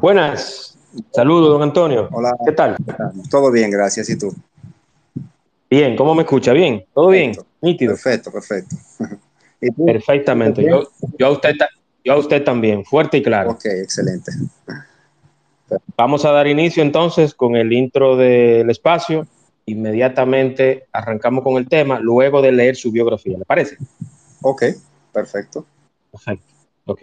Buenas, saludos, don Antonio. Hola. ¿Qué tal? Todo bien, gracias. ¿Y tú? Bien, ¿cómo me escucha? ¿Bien? ¿Todo bien? Nítido. Perfecto, perfecto. Perfectamente. Yo, yo, a usted, yo a usted también, fuerte y claro. Ok, excelente. Vamos a dar inicio entonces con el intro del espacio. Inmediatamente arrancamos con el tema, luego de leer su biografía. ¿Le parece? Ok, perfecto. Perfecto. Ok.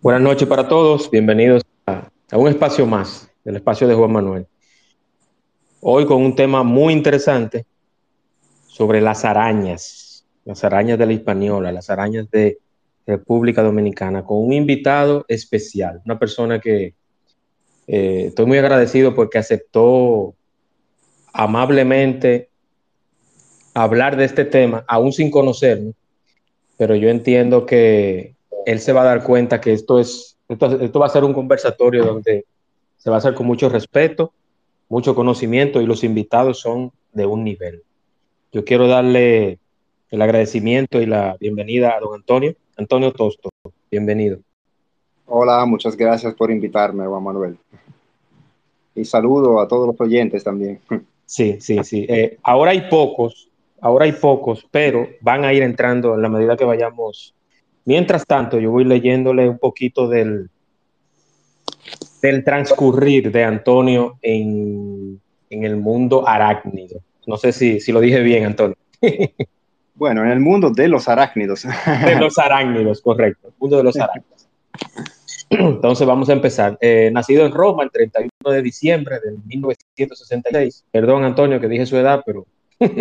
Buenas noches para todos, bienvenidos a, un espacio más del espacio de Juan Manuel. Hoy con un tema muy interesante sobre las arañas, las arañas de la Hispaniola, las arañas de República Dominicana, con un invitado especial, una persona que eh, estoy muy agradecido porque aceptó amablemente hablar de este tema, aún sin conocerme, pero yo entiendo que él se va a dar cuenta que esto es, esto, esto, va a ser un conversatorio donde se va a hacer con mucho respeto, mucho conocimiento y los invitados son de un nivel. Yo quiero darle el agradecimiento y la bienvenida a don Antonio, Antonio Tosto, bienvenido. Hola, muchas gracias por invitarme, Juan Manuel. Y saludo a todos los oyentes también. Sí, sí, sí. Eh, ahora hay pocos, ahora hay pocos, pero van a ir entrando en la medida que vayamos Mientras tanto, yo voy leyéndole un poquito del, del transcurrir de Antonio en, en, el mundo arácnido. No sé si, si lo dije bien, Antonio. Bueno, en el mundo de los arácnidos. De los arácnidos, correcto. El mundo de los arácnidos. Entonces vamos a empezar. Eh, nacido en Roma el 31 de diciembre de 1966. Perdón, Antonio, que dije su edad, pero...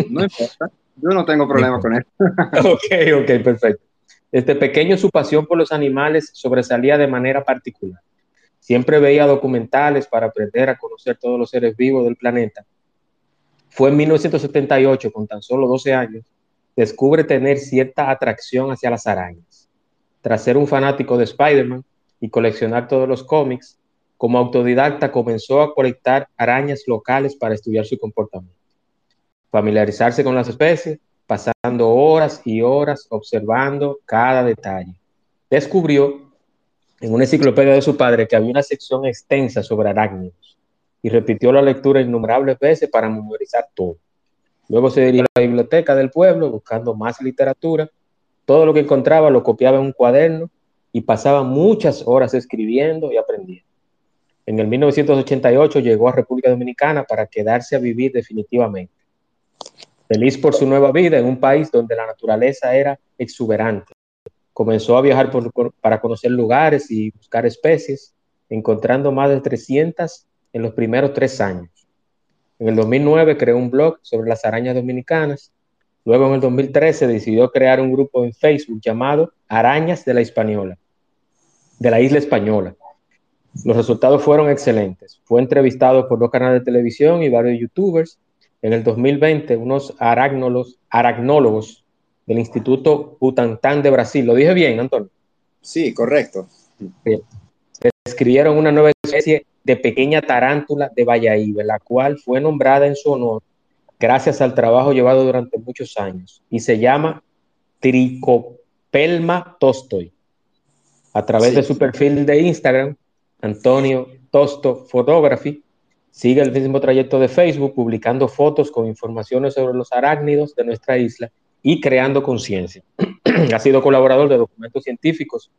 No importa. Yo no tengo problema con eso. ok, ok, perfecto. Desde pequeño su pasión por los animales sobresalía de manera particular. Siempre veía documentales para aprender a conocer todos los seres vivos del planeta. Fue en 1978, con tan solo 12 años, descubre tener cierta atracción hacia las arañas. Tras ser un fanático de Spider-Man y coleccionar todos los cómics, como autodidacta comenzó a colectar arañas locales para estudiar su comportamiento, familiarizarse con las especies pasando horas y horas observando cada detalle. Descubrió en una enciclopedia de su padre que había una sección extensa sobre arácnidos y repitió la lectura innumerables veces para memorizar todo. Luego se dirigió a la biblioteca del pueblo buscando más literatura. Todo lo que encontraba lo copiaba en un cuaderno y pasaba muchas horas escribiendo y aprendiendo. En el 1988 llegó a República Dominicana para quedarse a vivir definitivamente feliz por su nueva vida en un país donde la naturaleza era exuberante. Comenzó a viajar por, para conocer lugares y buscar especies, encontrando más de 300 en los primeros tres años. En el 2009 creó un blog sobre las arañas dominicanas. Luego en el 2013 decidió crear un grupo en Facebook llamado Arañas de la Hispaniola, de la isla española. Los resultados fueron excelentes. Fue entrevistado por dos canales de televisión y varios youtubers en el 2020 unos aracnólogos, aracnólogos del Instituto Butantan de Brasil. ¿Lo dije bien, Antonio? Sí, correcto. Bien. Describieron una nueva especie de pequeña tarántula de Valladolid, la cual fue nombrada en su honor gracias al trabajo llevado durante muchos años y se llama Tricopelma Tostoy. A través sí. de su perfil de Instagram, Antonio Tosto Photography, Sigue el mismo trayecto de Facebook publicando fotos con informaciones sobre los arácnidos de nuestra isla y creando conciencia. ha sido colaborador de documentos científicos,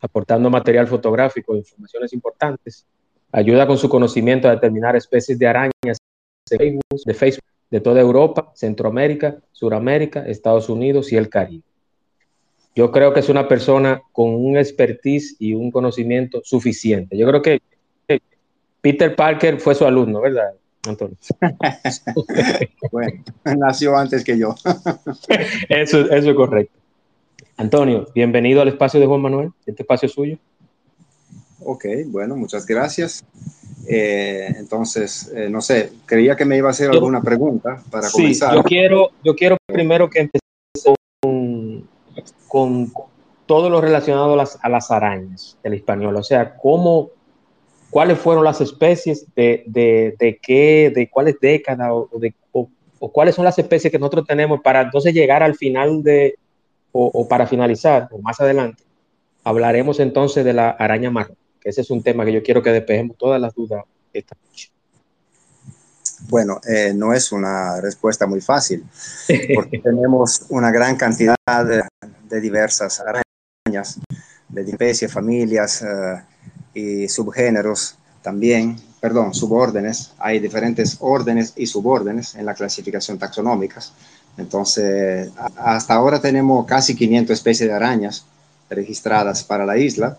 aportando material fotográfico e informaciones importantes. Ayuda con su conocimiento a determinar especies de arañas de Facebook, de, Facebook, de toda Europa, Centroamérica, Suramérica, Estados Unidos y el Caribe. Yo creo que es una persona con un expertise y un conocimiento suficiente. Yo creo que Peter Parker fue su alumno, ¿verdad? Antonio. bueno, nació antes que yo. eso, eso es correcto. Antonio, bienvenido al espacio de Juan Manuel. Este espacio es suyo. Ok, bueno, muchas gracias. Eh, entonces, eh, no sé, creía que me iba a hacer alguna pregunta para sí, comenzar. Yo quiero, yo quiero primero que empecemos con, con, todo lo relacionado a las, a las arañas del español. O sea, cómo, cuáles fueron las especies de, de, de qué, de cuáles décadas o, de, o, o, cuáles son las especies que nosotros tenemos para entonces llegar al final de, o, para finalizar, o más adelante, hablaremos entonces de la araña marrón que ese es un tema que yo quiero que despejemos todas las dudas esta noche. Bueno, eh, no es una respuesta muy fácil, porque tenemos una gran cantidad de, de diversas arañas, de especies, familias uh, y subgéneros también, perdón, subórdenes. Hay diferentes órdenes y subórdenes en la clasificación taxonómica. Entonces, hasta ahora tenemos casi 500 especies de arañas registradas para la isla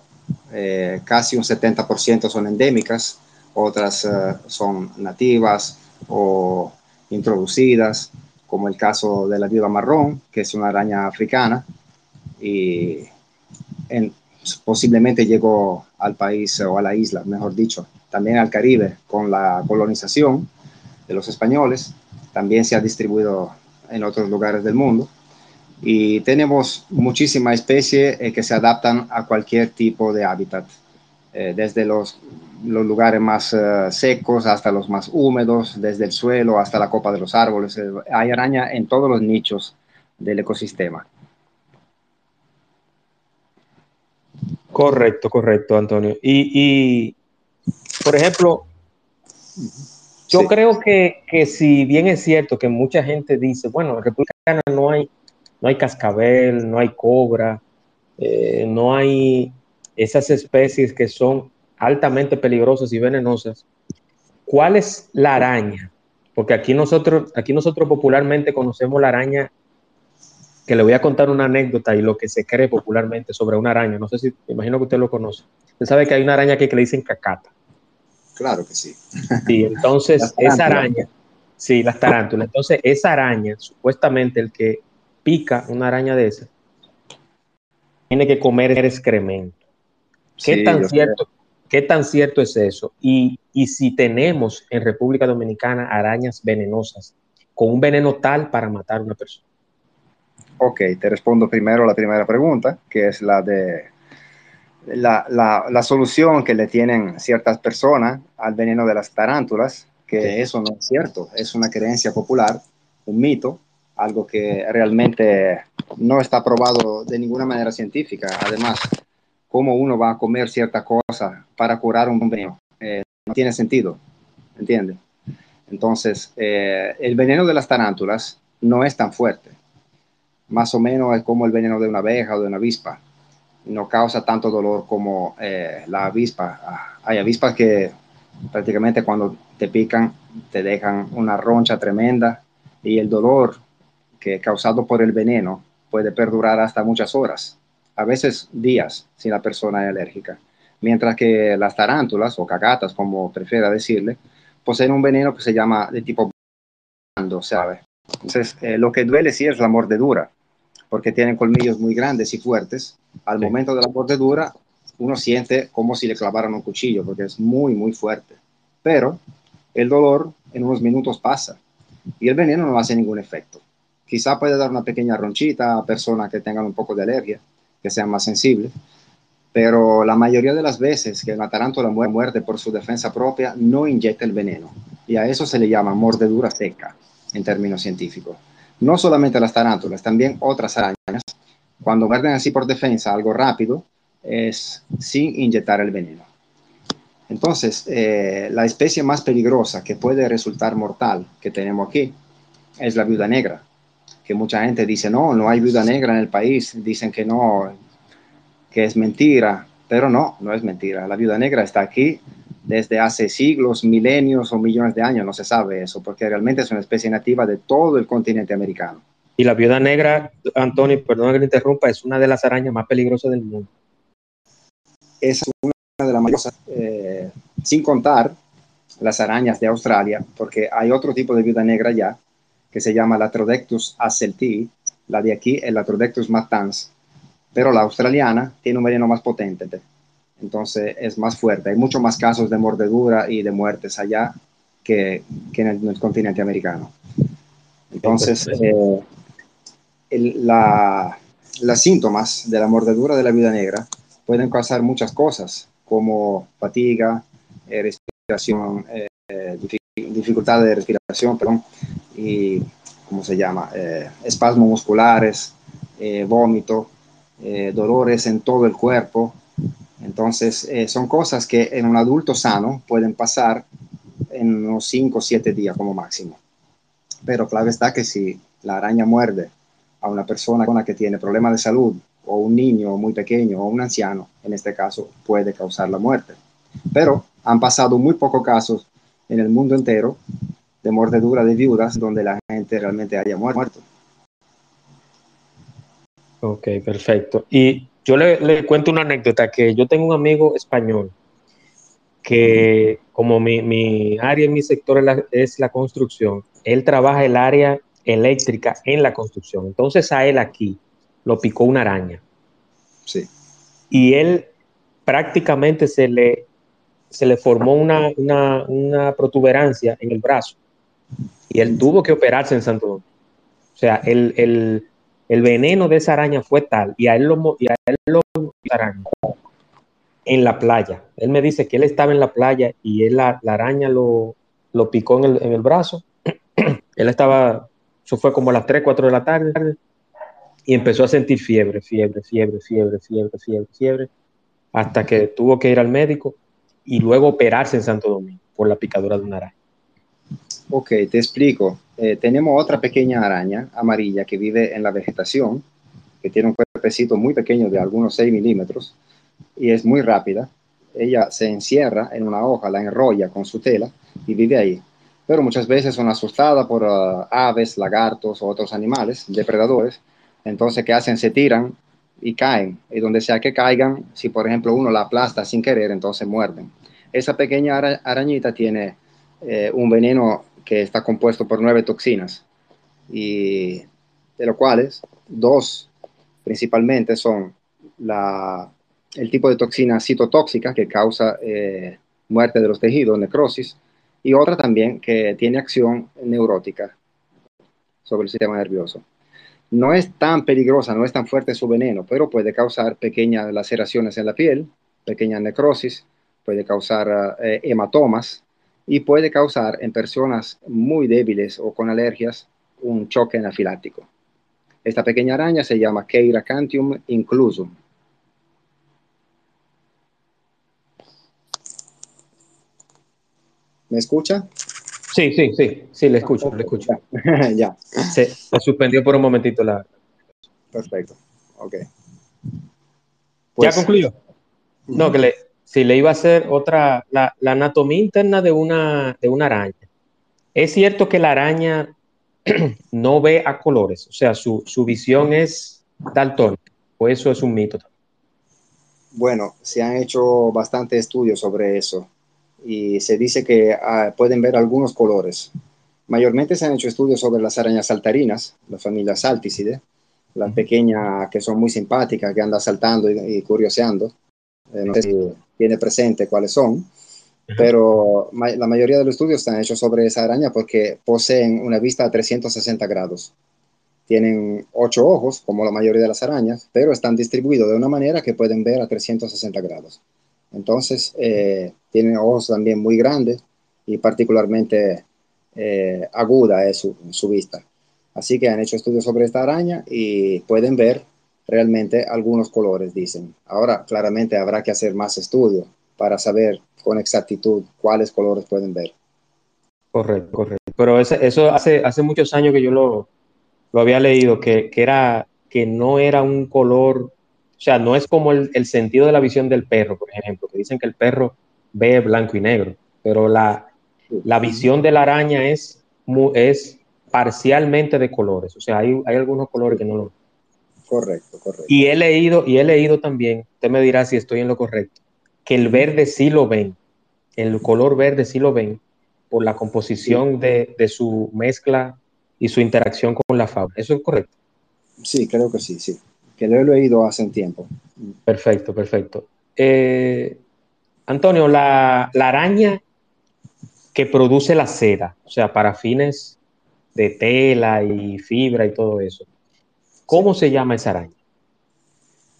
eh, casi un 70% son endémicas, otras eh, son nativas o introducidas, como el caso de la viuda marrón, que es una araña africana, y en, posiblemente llegó al país o a la isla, mejor dicho, también al Caribe con la colonización de los españoles, también se ha distribuido en otros lugares del mundo y tenemos muchísimas especies eh, que se adaptan a cualquier tipo de hábitat, eh, desde los, lugares más uh, secos hasta los más húmedos, desde el suelo hasta la copa de los árboles. Eh, hay araña en todos los nichos del ecosistema. Correcto, correcto, Antonio. Y, y por ejemplo, yo sí. creo que, que si bien es cierto que mucha gente dice, bueno, en República Dominicana no hay no hay cascabel, no hay cobra, eh, no hay esas especies que son altamente peligrosas y venenosas. ¿Cuál es la araña? Porque aquí nosotros, aquí nosotros popularmente conocemos la araña, que le voy a contar una anécdota y lo que se cree popularmente sobre una araña. No sé si, me imagino que usted lo conoce. Usted sabe que hay una araña aquí que le dicen cacata. Claro que sí. Sí, entonces esa araña, sí, las tarántulas. Entonces esa araña, supuestamente el que pica una araña de esa, tiene que comer excremento. ¿Qué, sí, tan, cierto, ¿qué tan cierto es eso? Y, y, si tenemos en República Dominicana arañas venenosas, con un veneno tal para matar a una persona. Ok, te respondo primero la primera pregunta, que es la de la, la, la solución que le tienen ciertas personas al veneno de las tarántulas, que sí. eso no es cierto, es una creencia popular, un mito, algo que realmente no está probado de ninguna manera científica. Además, cómo uno va a comer cierta cosa para curar un veneno, eh, no tiene sentido, ¿entiende? Entonces, eh, el veneno de las tarántulas no es tan fuerte. Más o menos es como el veneno de una abeja o de una avispa. No causa tanto dolor como eh, la avispa. Hay avispas que prácticamente cuando te pican te dejan una roncha tremenda y el dolor que causado por el veneno puede perdurar hasta muchas horas, a veces días, si la persona es alérgica. Mientras que las tarántulas o cagatas, como prefiera decirle, poseen un veneno que se llama de tipo ¿sabe? Entonces, eh, lo que duele sí es la mordedura, porque tienen colmillos muy grandes y fuertes. Al sí. momento de la mordedura, uno siente como si le clavaran un cuchillo, porque es muy, muy fuerte. Pero el dolor en unos minutos pasa y el veneno no hace ningún efecto. Quizá puede dar una pequeña ronchita a personas que tengan un poco de alergia, que sean más sensibles, pero la mayoría de las veces que la tarántula muerde por su defensa propia no inyecta el veneno y a eso se le llama mordedura seca en términos científicos. No solamente las tarántulas, también otras arañas, cuando muerden así por defensa algo rápido, es sin inyectar el veneno. Entonces, eh, la especie más peligrosa que puede resultar mortal que tenemos aquí es la viuda negra, que mucha gente dice, no, no hay viuda negra en el país, dicen que no, que es mentira, pero no, no es mentira. La viuda negra está aquí desde hace siglos, milenios o millones de años, no se sabe eso, porque realmente es una especie nativa de todo el continente americano. Y la viuda negra, Antonio, perdón que le interrumpa, es una de las arañas más peligrosas del mundo. Es una de las mayores, eh, sin contar las arañas de Australia, porque hay otro tipo de viuda negra ya, que se llama Latrodectus acelti, la de aquí es Latrodectus matans, pero la australiana tiene un veneno más potente, entonces es más fuerte. Hay muchos más casos de mordedura y de muertes allá que, en, el, continente americano. Entonces, eh, la, las síntomas de la mordedura de la vida negra pueden causar muchas cosas, como fatiga, eh, respiración, eh, dificultad de respiración, perdón, y, ¿cómo se llama? espasmos musculares, vómito, dolores en todo el cuerpo. Entonces, son cosas que en un adulto sano pueden pasar en unos 5 o 7 días como máximo. Pero clave está que si la araña muerde a una persona con la que tiene problemas de salud, o un niño muy pequeño, o un anciano, en este caso, puede causar la muerte. Pero han pasado muy pocos casos en el mundo entero de mordedura de viudas donde la gente realmente haya muerto. Ok, perfecto. Y yo le, le, cuento una anécdota que yo tengo un amigo español que como mi, mi área en mi sector es la, es la, construcción, él trabaja el área eléctrica en la construcción. Entonces a él aquí lo picó una araña. Sí. Y él prácticamente se le, se le formó una, una, una protuberancia en el brazo. Y él tuvo que operarse en Santo Domingo. O sea, el, el, el veneno de esa araña fue tal, y a él lo, y a él lo en la playa. Él me dice que él estaba en la playa y él la, araña lo, lo picó en el, en el, brazo. él estaba, eso fue como a las 3, 4 de la tarde, y empezó a sentir fiebre, fiebre, fiebre, fiebre, fiebre, fiebre, fiebre, hasta que tuvo que ir al médico y luego operarse en Santo Domingo por la picadura de una araña. Ok, te explico. Eh, tenemos otra pequeña araña amarilla que vive en la vegetación, que tiene un cuerpecito muy pequeño de algunos 6 milímetros y es muy rápida. Ella se encierra en una hoja, la enrolla con su tela y vive ahí. Pero muchas veces son asustadas por uh, aves, lagartos o otros animales, depredadores. Entonces, ¿qué hacen? Se tiran y caen. Y donde sea que caigan, si por ejemplo uno la aplasta sin querer, entonces muerden. Esa pequeña arañita tiene eh, un veneno que está compuesto por nueve toxinas, y de los cuales dos principalmente son la el tipo de toxina citotóxica que causa eh, muerte de los tejidos, necrosis, y otra también que tiene acción neurótica sobre el sistema nervioso. No es tan peligrosa, no es tan fuerte su veneno, pero puede causar pequeñas laceraciones en la piel, pequeñas necrosis, puede causar eh, hematomas y puede causar en personas muy débiles o con alergias un choque anafiláctico. Esta pequeña araña se llama Keiracantium inclusum ¿Me escucha? Sí, sí, sí, sí, le escucho, le escucho. ya. Se, suspendió por un momentito la. Perfecto, ok. ¿Ya pues, concluyó? No, que le, si le iba a hacer otra, la, anatomía interna de una, de una araña. Es cierto que la araña no ve a colores, o sea, su, su visión es daltónica, o eso es un mito. Bueno, se han hecho bastantes estudios sobre eso y se dice que ah, pueden ver algunos colores. Mayormente se han hecho estudios sobre las arañas saltarinas, la familia Salticidae, las pequeñas que son muy simpáticas, que andan saltando y, curioseando. Eh, no sé si tiene presente cuáles son, pero la mayoría de los estudios están hechos sobre esa araña porque poseen una vista a 360 grados. Tienen ocho ojos, como la mayoría de las arañas, pero están distribuidos de una manera que pueden ver a 360 grados. Entonces, eh, tiene ojos también muy grandes y particularmente eh, aguda es su, vista. Así que han hecho estudios sobre esta araña y pueden ver realmente algunos colores, dicen. Ahora, claramente habrá que hacer más estudios para saber con exactitud cuáles colores pueden ver. Correcto, correcto. Pero eso hace, hace muchos años que yo lo, lo había leído, que, que, era, que no era un color o sea, no es como el, sentido de la visión del perro, por ejemplo, que dicen que el perro ve blanco y negro, pero la, visión de la araña es, es parcialmente de colores. O sea, hay, algunos colores que no lo Correcto, correcto. Y he leído, y he leído también, usted me dirá si estoy en lo correcto, que el verde sí lo ven, el color verde sí lo ven, por la composición de, de, su mezcla y su interacción con la fauna. ¿Eso es correcto? Sí, creo que sí, sí. Que lo he leído hace un tiempo. Perfecto, perfecto. Eh, Antonio, la, la, araña que produce la seda, o sea, para fines de tela y fibra y todo eso, ¿cómo se llama esa araña?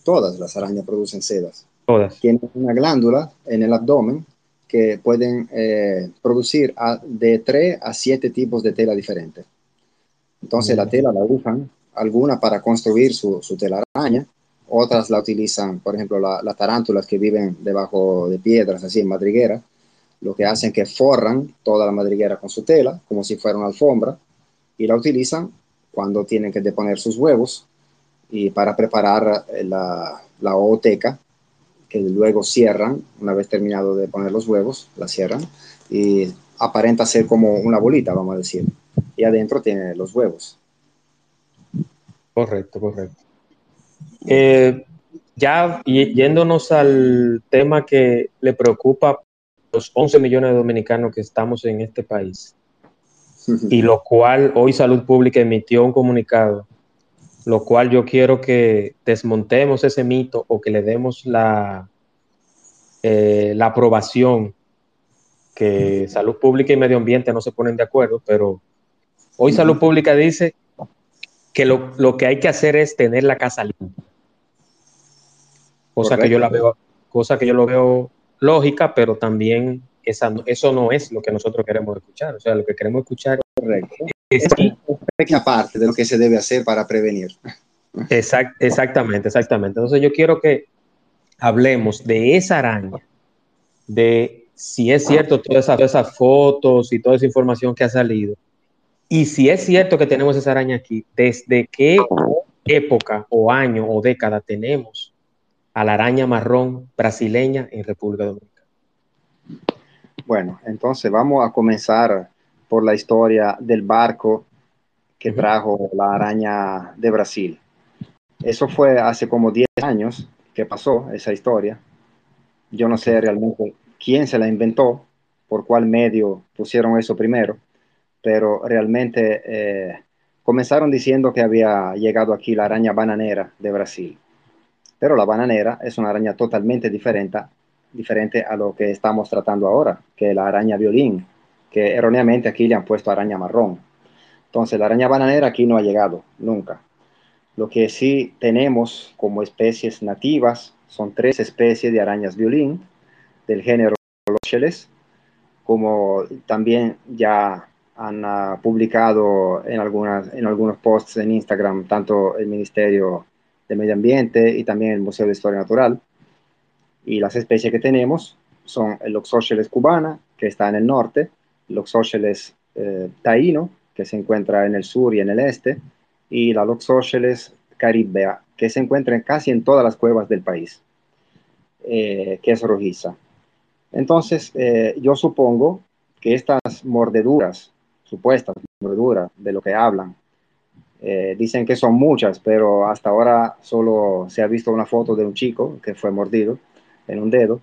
Todas las arañas producen sedas. Todas. Tienen una glándula en el abdomen que pueden eh, producir a, de 3 a 7 tipos de tela diferentes. Entonces, la tela la usan alguna para construir su, su telaraña, otras la utilizan, por ejemplo, las la tarántulas que viven debajo de piedras, así en madriguera, lo que hacen que forran toda la madriguera con su tela, como si fuera una alfombra, y la utilizan cuando tienen que deponer sus huevos y para preparar la, la ooteca, que luego cierran, una vez terminado de poner los huevos, la cierran y aparenta ser como una bolita, vamos a decir. Y adentro tiene los huevos. Correcto, correcto. Eh, ya yéndonos al tema que le preocupa a los 11 millones de dominicanos que estamos en este país, y lo cual hoy Salud Pública emitió un comunicado, lo cual yo quiero que desmontemos ese mito o que le demos la, eh, la aprobación que Salud Pública y Medio Ambiente no se ponen de acuerdo, pero hoy Salud Pública dice que lo, lo, que hay que hacer es tener la casa limpia. Cosa que yo la veo, cosa que yo lo veo lógica, pero también esa, eso no es lo que nosotros queremos escuchar. O sea, lo que queremos escuchar Correcto. es, es una pequeña parte de lo que se debe hacer para prevenir. Exact, exactamente, exactamente. Entonces yo quiero que hablemos de esa araña, de si es cierto todas esas, todas esas fotos y toda esa información que ha salido, y si es cierto que tenemos esa araña aquí, ¿desde qué época o año o década tenemos a la araña marrón brasileña en República Dominicana? Bueno, entonces vamos a comenzar por la historia del barco que trajo la araña de Brasil. Eso fue hace como 10 años que pasó esa historia. Yo no sé realmente quién se la inventó, por cuál medio pusieron eso primero pero realmente eh, comenzaron diciendo que había llegado aquí la araña bananera de Brasil. Pero la bananera es una araña totalmente diferente, diferente a lo que estamos tratando ahora, que la araña violín, que erróneamente aquí le han puesto araña marrón. Entonces la araña bananera aquí no ha llegado nunca. Lo que sí tenemos como especies nativas son tres especies de arañas violín del género Locheles, como también ya han uh, publicado en, algunas, en algunos posts en Instagram, tanto el Ministerio de Medio Ambiente y también el Museo de Historia Natural. Y las especies que tenemos son el Loxosceles cubana, que está en el norte, Loxosceles eh, taíno, que se encuentra en el sur y en el este, y la Loxosceles caribea, que se encuentra en casi en todas las cuevas del país, eh, que es rojiza. Entonces, eh, yo supongo que estas mordeduras supuestas mordeduras de lo que hablan. Eh, dicen que son muchas, pero hasta ahora solo se ha visto una foto de un chico que fue mordido en un dedo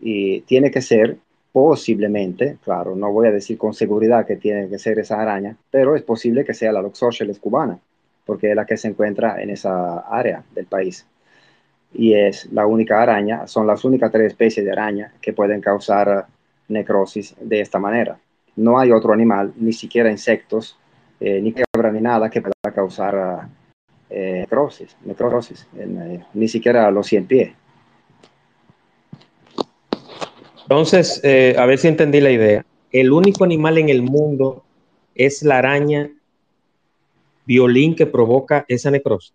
y tiene que ser posiblemente, claro, no voy a decir con seguridad que tiene que ser esa araña, pero es posible que sea la Loxosceles cubana, porque es la que se encuentra en esa área del país. Y es la única araña, son las únicas tres especies de araña que pueden causar necrosis de esta manera no hay otro animal, ni siquiera insectos, eh, ni cabra, ni nada que pueda causar eh, necrosis, necrosis eh, ni siquiera los 100 pies. Entonces, a ver si entendí la idea. El único animal en el mundo es la araña violín que provoca esa necrosis.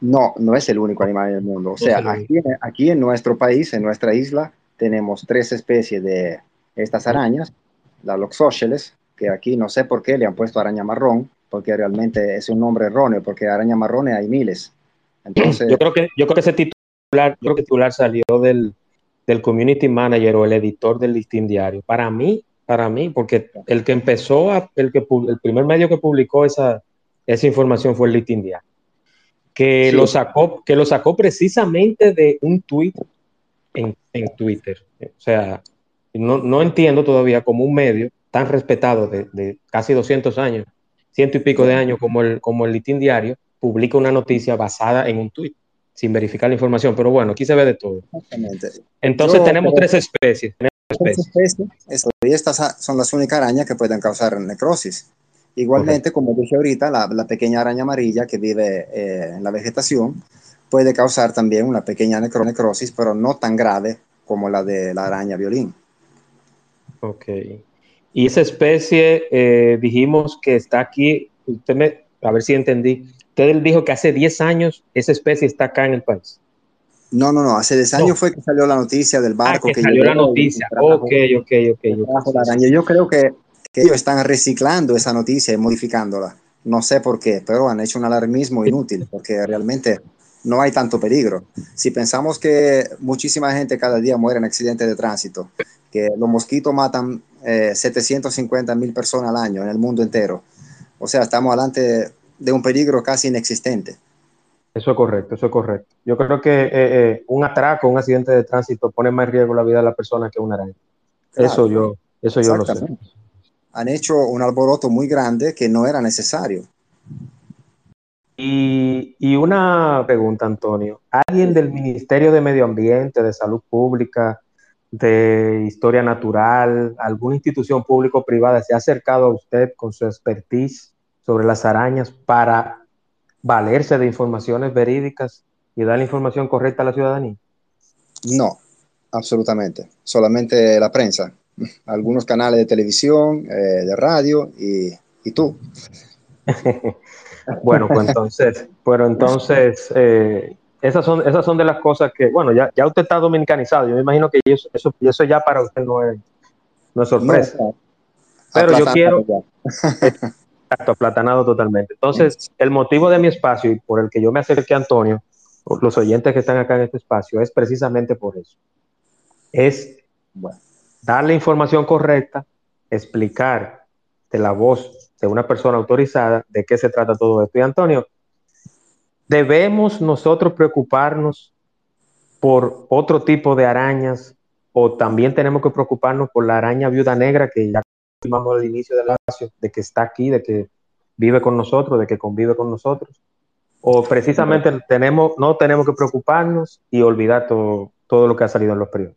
No, no es el único animal en el mundo. O sea, aquí, aquí en nuestro país, en nuestra isla, tenemos tres especies de estas arañas la Loxosceles, que aquí no sé por qué le han puesto araña marrón, porque realmente es un nombre erróneo, porque araña marrón hay miles. Entonces, yo creo que, yo creo que ese titular, creo que titular salió del, del community manager o el editor del listín diario. Para mí, para mí, porque el que empezó, a, el, que, el primer medio que publicó esa, esa información fue el listín diario, que, sí. lo sacó, que lo sacó precisamente de un tweet en, en Twitter. O sea, no, no entiendo todavía cómo un medio tan respetado de, de, casi 200 años, ciento y pico de años como el, como el Litín Diario, publica una noticia basada en un tuit, sin verificar la información. Pero bueno, aquí se ve de todo. Exactamente. Entonces Yo, tenemos tres especies. Tenemos tres especies. estas son las únicas arañas que pueden causar necrosis. Igualmente, okay. como dije ahorita, la, la, pequeña araña amarilla que vive eh, en la vegetación puede causar también una pequeña necro necrosis, pero no tan grave como la de la araña violín. Ok. Y esa especie, eh, dijimos que está aquí, usted me, a ver si entendí, usted dijo que hace 10 años esa especie está acá en el país. No, no, no, hace 10 años no. fue que salió la noticia del barco. Ah, que, que salió la noticia, ok, ok, ok. okay. Yo creo que, que, ellos están reciclando esa noticia y modificándola. No sé por qué, pero han hecho un alarmismo inútil, porque realmente no hay tanto peligro. Si pensamos que muchísima gente cada día muere en accidentes de tránsito, que los mosquitos matan eh, 750 mil personas al año en el mundo entero, o sea, estamos delante de un peligro casi inexistente. Eso es correcto, eso es correcto. Yo creo que eh, eh, un atraco, un accidente de tránsito pone más en riesgo la vida de la persona que una araña. Claro, eso yo, eso yo lo sé. Han hecho un alboroto muy grande que no era necesario. Y, y, una pregunta, Antonio. ¿Alguien del Ministerio de Medio Ambiente, de Salud Pública, de Historia Natural, alguna institución pública o privada se ha acercado a usted con su expertise sobre las arañas para valerse de informaciones verídicas y dar la información correcta a la ciudadanía? No, absolutamente. Solamente la prensa, algunos canales de televisión, eh, de radio y, y tú. bueno, pues entonces, pero entonces, eh, esas, son, esas son de las cosas que, bueno, ya, ya usted está dominicanizado, yo me imagino que eso, eso, eso ya para usted no es, no es sorpresa. No, pero yo quiero... Exacto, aplatanado totalmente. Entonces, el motivo de mi espacio y por el que yo me acerqué a Antonio, los oyentes que están acá en este espacio, es precisamente por eso. Es bueno, darle información correcta, explicar de la voz de una persona autorizada de qué se trata todo esto. Y Antonio, ¿debemos nosotros preocuparnos por otro tipo de arañas o también tenemos que preocuparnos por la araña viuda negra que ya confirmamos al inicio del espacio, de que está aquí, de que vive con nosotros, de que convive con nosotros? ¿O precisamente tenemos, no tenemos que preocuparnos y olvidar todo, todo lo que ha salido en los periodos?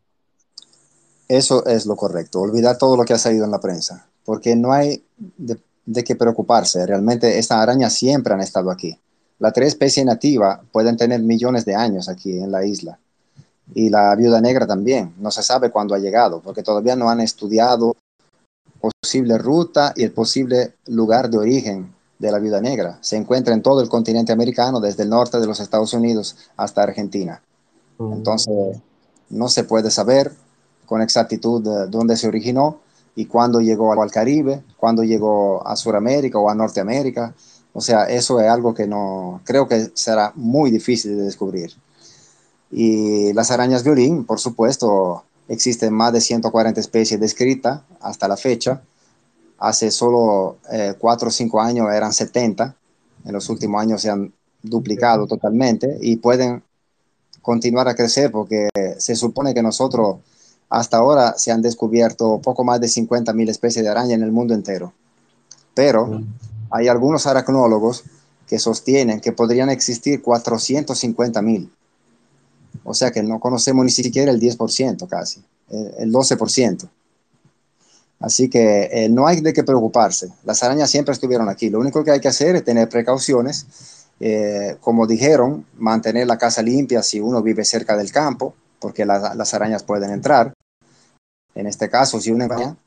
Eso es lo correcto, olvidar todo lo que ha salido en la prensa, porque no hay de, de qué preocuparse. Realmente estas arañas siempre han estado aquí. Las tres especies nativas pueden tener millones de años aquí en la isla. Y la viuda negra también. No se sabe cuándo ha llegado, porque todavía no han estudiado posible ruta y el posible lugar de origen de la viuda negra. Se encuentra en todo el continente americano, desde el norte de los Estados Unidos hasta Argentina. Mm. Entonces, no se puede saber con exactitud de dónde se originó y cuándo llegó al Caribe, cuándo llegó a Sudamérica o a Norteamérica. O sea, eso es algo que no creo que será muy difícil de descubrir. Y las arañas violín, por supuesto, existen más de 140 especies descritas hasta la fecha. Hace solo eh, 4 o 5 años eran 70. En los últimos años se han duplicado totalmente y pueden continuar a crecer porque se supone que nosotros hasta ahora se han descubierto poco más de 50 mil especies de araña en el mundo entero. Pero hay algunos aracnólogos que sostienen que podrían existir 450 mil. O sea que no conocemos ni siquiera el 10% casi, el 12%. Así que eh, no hay de qué preocuparse. Las arañas siempre estuvieron aquí. Lo único que hay que hacer es tener precauciones. Eh, como dijeron, mantener la casa limpia si uno vive cerca del campo, porque la, las arañas pueden entrar. En este caso, si una araña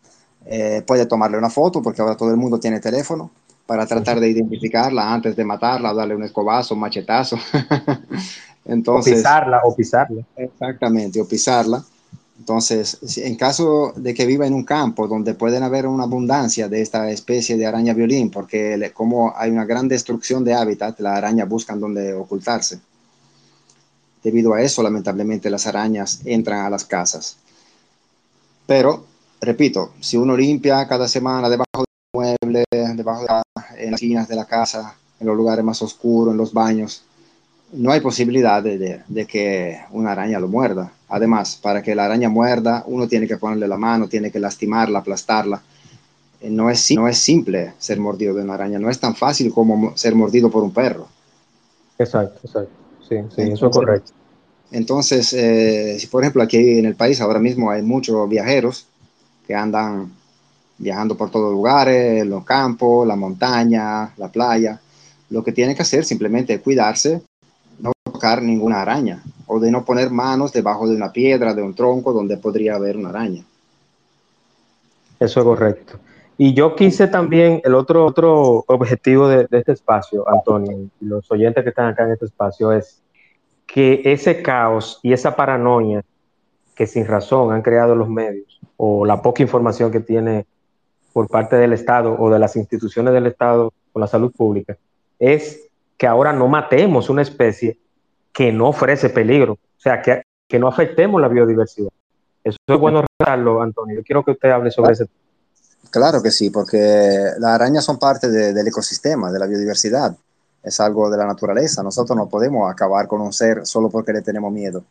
eh, puede tomarle una foto, porque ahora todo el mundo tiene teléfono, para tratar de identificarla antes de matarla, darle un escobazo, un machetazo. Entonces, o pisarla, o pisarla. Exactamente, o pisarla. Entonces, en caso de que viva en un campo donde pueden haber una abundancia de esta especie de araña violín, porque como hay una gran destrucción de hábitat, las arañas buscan donde ocultarse. Debido a eso, lamentablemente, las arañas entran a las casas. Pero, repito, si uno limpia cada semana debajo del mueble, debajo de la, en las esquinas de la casa, en los lugares más oscuros, en los baños, no hay posibilidad de, de, que una araña lo muerda. Además, para que la araña muerda, uno tiene que ponerle la mano, tiene que lastimarla, aplastarla. Eh, no es, no es simple ser mordido de una araña, no es tan fácil como ser mordido por un perro. Exacto, exacto. Sí, sí, eso es correcto. Entonces, eh, si por ejemplo aquí en el país ahora mismo hay muchos viajeros que andan viajando por todos lugares, los campos, la montaña, la playa, lo que tienen que hacer simplemente es cuidarse, tocar ninguna araña o de no poner manos debajo de una piedra, de un tronco donde podría haber una araña. Eso es correcto. Y yo quise también, el otro, otro objetivo de, este espacio, Antonio, y los oyentes que están acá en este espacio, es que ese caos y esa paranoia que sin razón han creado los medios o la poca información que tiene por parte del Estado o de las instituciones del Estado con la salud pública, es que ahora no matemos una especie que no ofrece peligro, o sea, que, que no afectemos la biodiversidad. Eso es bueno resaltarlo, Antonio. Yo quiero que usted hable sobre ese tema. Claro que sí, porque las arañas son parte del ecosistema, de la biodiversidad. Es algo de la naturaleza. Nosotros no podemos acabar con un ser solo porque le tenemos miedo.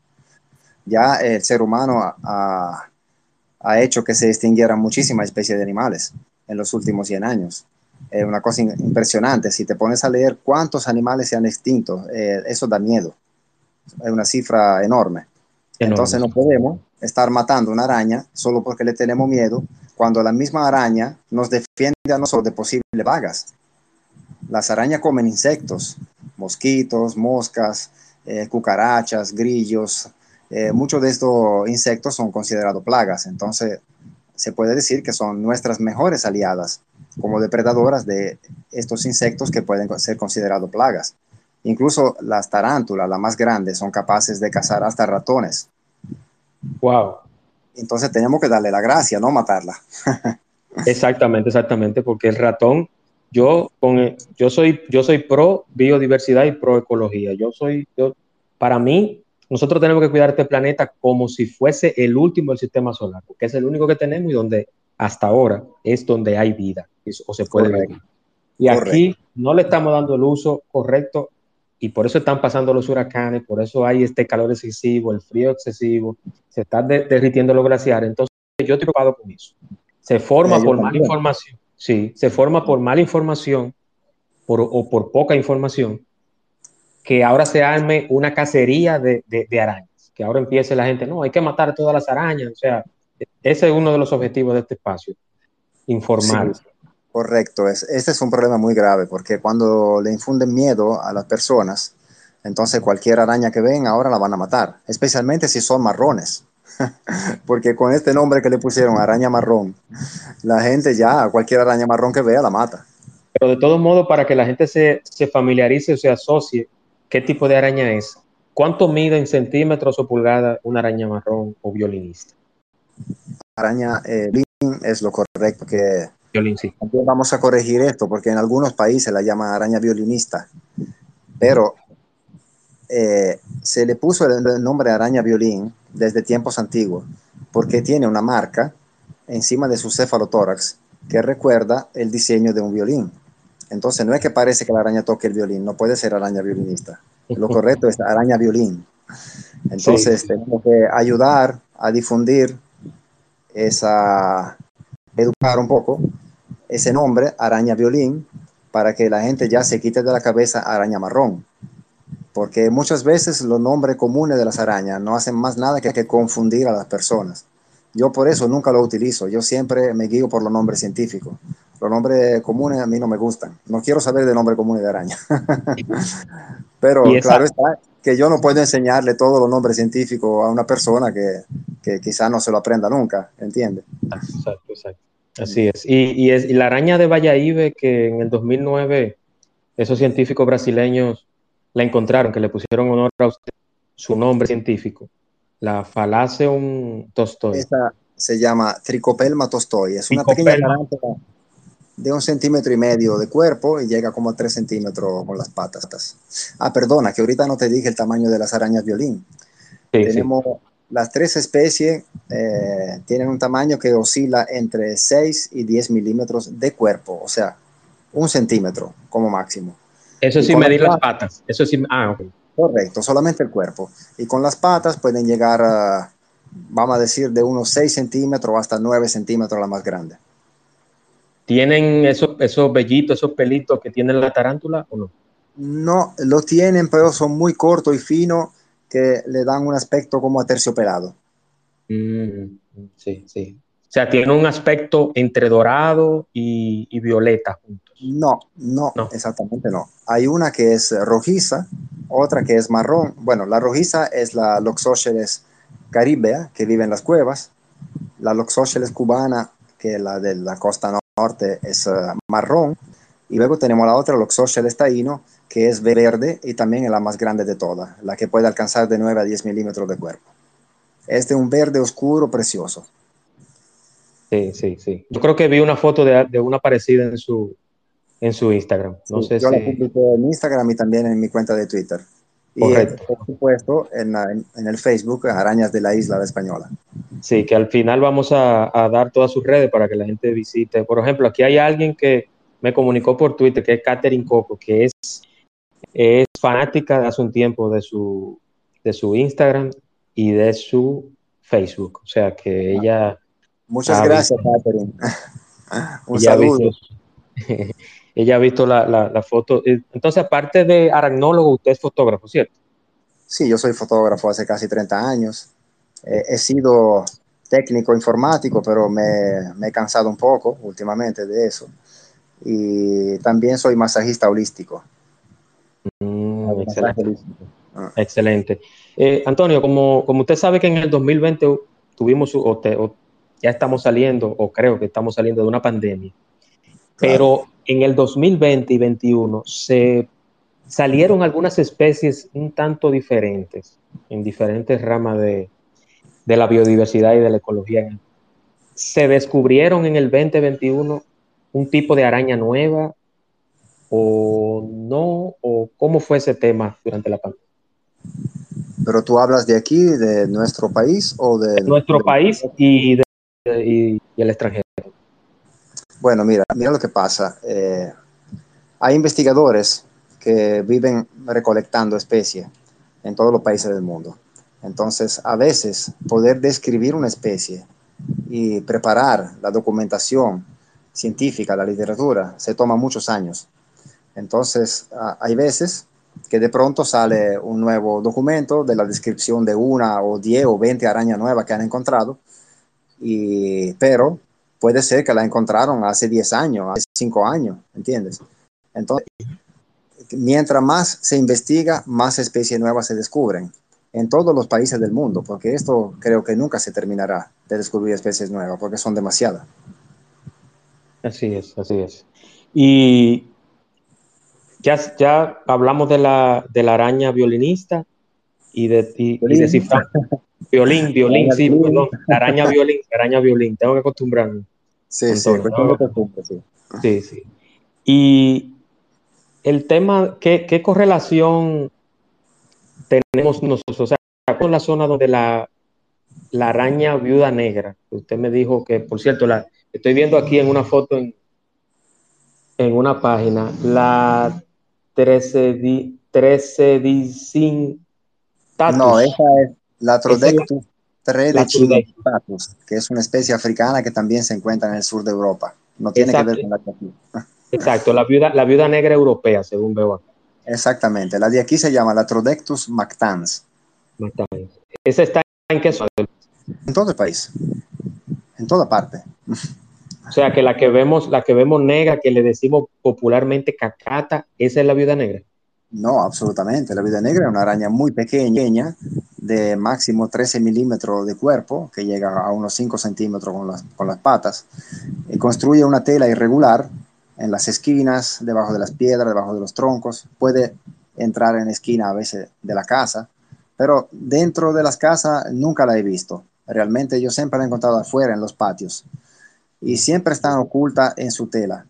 Ya el ser humano ha, ha hecho que se extinguieran muchísimas especies de animales en los últimos 100 años. Es una cosa impresionante. Si te pones a leer cuántos animales se han extinto, eh, eso da miedo. Es una cifra enorme. Entonces no podemos estar matando una araña solo porque le tenemos miedo cuando la misma araña nos defiende a nosotros de posibles vagas. Las arañas comen insectos, mosquitos, moscas, eh, cucarachas, grillos. Eh, muchos de estos insectos son considerados plagas, entonces se puede decir que son nuestras mejores aliadas como depredadoras de estos insectos que pueden ser considerados plagas. Incluso las tarántulas, las más grandes, son capaces de cazar hasta ratones. Wow. Entonces tenemos que darle la gracia, no matarla. exactamente, exactamente, porque el ratón, yo, con, yo, soy, yo soy pro biodiversidad y pro ecología. Yo soy, yo, para mí, nosotros tenemos que cuidar este planeta como si fuese el último del sistema solar, porque es el único que tenemos y donde hasta ahora es donde hay vida o se puede ver. Y aquí no le estamos dando el uso correcto y por eso están pasando los huracanes, por eso hay este calor excesivo, el frío excesivo, se están derritiendo los glaciares. Entonces, yo estoy preocupado con eso. Se forma por mala información, sí, se forma por mala información por, o por poca información, que ahora se arme una cacería de, de, arañas, que ahora empiece la gente, no, hay que matar todas las arañas, o sea, ese es uno de los objetivos de este espacio, informar. Correcto, es, este es un problema muy grave porque cuando le infunden miedo a las personas, entonces cualquier araña que ven ahora la van a matar, especialmente si son marrones. porque con este nombre que le pusieron, araña marrón, la gente ya, cualquier araña marrón que vea la mata. Pero de todos modos, para que la gente se, se familiarice o se asocie qué tipo de araña es, ¿cuánto mide en centímetros o pulgadas una araña marrón o violinista? Araña eh, es lo correcto que Vamos a corregir esto porque en algunos países la llaman araña violinista, pero eh, se le puso el nombre araña violín desde tiempos antiguos porque tiene una marca encima de su cefalotórax que recuerda el diseño de un violín. Entonces no es que parece que la araña toque el violín, no puede ser araña violinista. Lo correcto es araña violín. Entonces tenemos que ayudar a difundir esa, educar un poco ese nombre, araña violín, para que la gente ya se quite de la cabeza araña marrón. Porque muchas veces los nombres comunes de las arañas no hacen más nada que, que confundir a las personas. Yo por eso nunca lo utilizo. Yo siempre me guío por los nombres científicos. Los nombres comunes a mí no me gustan. No quiero saber de nombre común de araña. Pero claro está que yo no puedo enseñarle todos los nombres científicos a una persona que, que quizás no se lo aprenda nunca, ¿entiendes? Exacto, exacto. Así es. Y, es, la araña de Valladolid, que en el 2009 esos científicos brasileños la encontraron, que le pusieron honor a usted, su nombre científico, la Falaceum tostoi. Esta se llama Tricopelma tostoi. Es una pequeña tarántula de un centímetro y medio de cuerpo y llega como a tres centímetros con las patas. Ah, perdona, que ahorita no te dije el tamaño de las arañas violín. Tenemos las tres especies eh, tienen un tamaño que oscila entre 6 y 10 milímetros de cuerpo, o sea, un centímetro como máximo. Eso sí medir las patas. Eso sí. Ah. Correcto, solamente el cuerpo. Y con las patas pueden llegar a, vamos a decir, de unos 6 centímetros hasta 9 centímetros la más grande. ¿Tienen esos, esos vellitos, esos pelitos que tiene la tarántula o no? No, lo tienen, pero son muy cortos y finos que le dan un aspecto como aterciopelado. Mm, sí, sí. O sea, tiene un aspecto entre dorado y, y violeta juntos. No, no, no, exactamente no. Hay una que es rojiza, otra que es marrón. Bueno, la rojiza es la Loxosceles caribea, que vive en las cuevas. La Loxosceles cubana, que es la de la costa norte, es uh, marrón. Y luego tenemos la otra, Loxosceles taíno, que es verde y también es la más grande de todas, la que puede alcanzar de 9 a 10 milímetros de cuerpo. Este es un verde oscuro precioso. Sí, sí, sí. Yo creo que vi una foto de, de una parecida en su, en su Instagram. No Sí, sé yo si... la publiqué en Instagram y también en mi cuenta de Twitter. Y Correcto. por supuesto en, la- en- el Facebook, Arañas de la Isla de Española. Sí, que al final vamos a, a dar todas sus redes para que la gente visite. Por ejemplo, aquí hay alguien que me comunicó por Twitter, que es Katherine Coco, que es, es fanática de hace un tiempo de su, de su Instagram y de su Facebook. O sea, que ella, Muchas Ah, gracias, Catherine. un ella ha saludo. visto, ella ha visto la, la, la foto. Entonces, aparte de aracnólogo, usted es fotógrafo, ¿cierto? Sí, yo soy fotógrafo hace casi 30 años. Eh, he sido técnico informático, pero me, me he cansado un poco últimamente de eso. Y también soy masajista holístico. Mm, excelente. Ah, Excelente. Eh, Antonio, como, como usted sabe que en el 2020 tuvimos, o, te- o ya estamos saliendo, o creo que estamos saliendo de una pandemia, pero en el 2020 y 2021 se salieron algunas especies un tanto diferentes, en diferentes ramas de, de la biodiversidad y de la ecología. ¿Se descubrieron en el 2021 un tipo de araña nueva o no? ¿O cómo fue ese tema durante la pandemia? Pero tú hablas de aquí, de nuestro país o de... nuestro de- país y, de- y- y el extranjero. Bueno, mira, mira lo que pasa. Eh, hay investigadores que viven recolectando especies en todos los países del mundo. Entonces, a veces poder describir una especie y preparar la documentación científica, la literatura, se toma muchos años. Entonces, hay veces que de pronto sale un nuevo documento de la descripción de una o diez o veinte arañas nuevas que han encontrado, y, pero puede ser que la encontraron hace 10 años, hace 5 años, ¿entiendes? Entonces, mientras más se investiga, más especies nuevas se descubren en todos los países del mundo, porque esto creo que nunca se terminará de descubrir especies nuevas, porque son demasiadas. Así es, así es. Y ya, ya hablamos de la, de la araña violinista y de, y, y Violín. descifrar. Violín, violín, sí, violín. perdón. Araña violín, araña violín. Tengo que acostumbrarme. Sí, de costumbre, sí. Sí, sí. Y el tema, ¿qué, qué correlación tenemos nosotros? O sea, con la zona donde la, la araña viuda negra, usted me dijo que, por cierto, la estoy viendo aquí en una foto en, en una página, la Trecedi, Trecedicin tatus. No, esa es la Trodectus La tredecimatatus, que es una especie africana que también se encuentra en el sur de Europa. No tiene Exacto. que ver con la de aquí. Exacto, la viuda, la viuda negra europea, según veo acá. Exactamente. La de aquí se llama la Trodectus mactans. ¿Esa está en qué zona? En todo el país. En toda parte. O sea que la que vemos, la que vemos negra, que le decimos popularmente cacata, esa es la viuda negra. No, absolutamente. La vida negra es una araña muy pequeña, de máximo 13 milímetros de cuerpo, que llega a unos 5 centímetros con las, con las patas. Y construye una tela irregular en las esquinas, debajo de las piedras, debajo de los troncos. Puede entrar en esquina a veces de la casa, pero dentro de las casas nunca la he visto. Realmente yo siempre la he encontrado afuera, en los patios. Y siempre están ocultas en su tela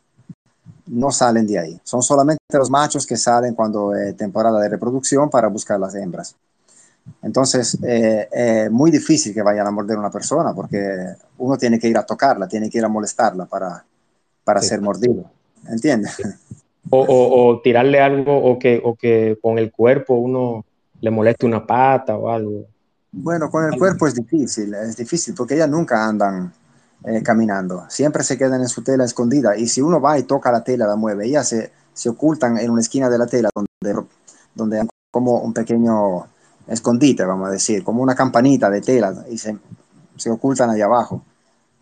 no salen de ahí. Son solamente los machos que salen cuando es temporada de reproducción para buscar las hembras. Entonces, es eh, eh, muy difícil que vayan a morder a una persona porque uno tiene que ir a tocarla, tiene que ir a molestarla para, para Sí. ser mordido. ¿Entiendes? O, o- o tirarle algo o que, o que con el cuerpo uno le moleste una pata o algo. Bueno, con el cuerpo es difícil, es difícil porque ellas nunca andan eh, caminando, siempre se quedan en su tela escondida y si uno va y toca la tela, la mueve, ellas se, se ocultan en una esquina de la tela donde, donde hay como un pequeño escondite, vamos a decir, como una campanita de tela y se, se ocultan allá abajo.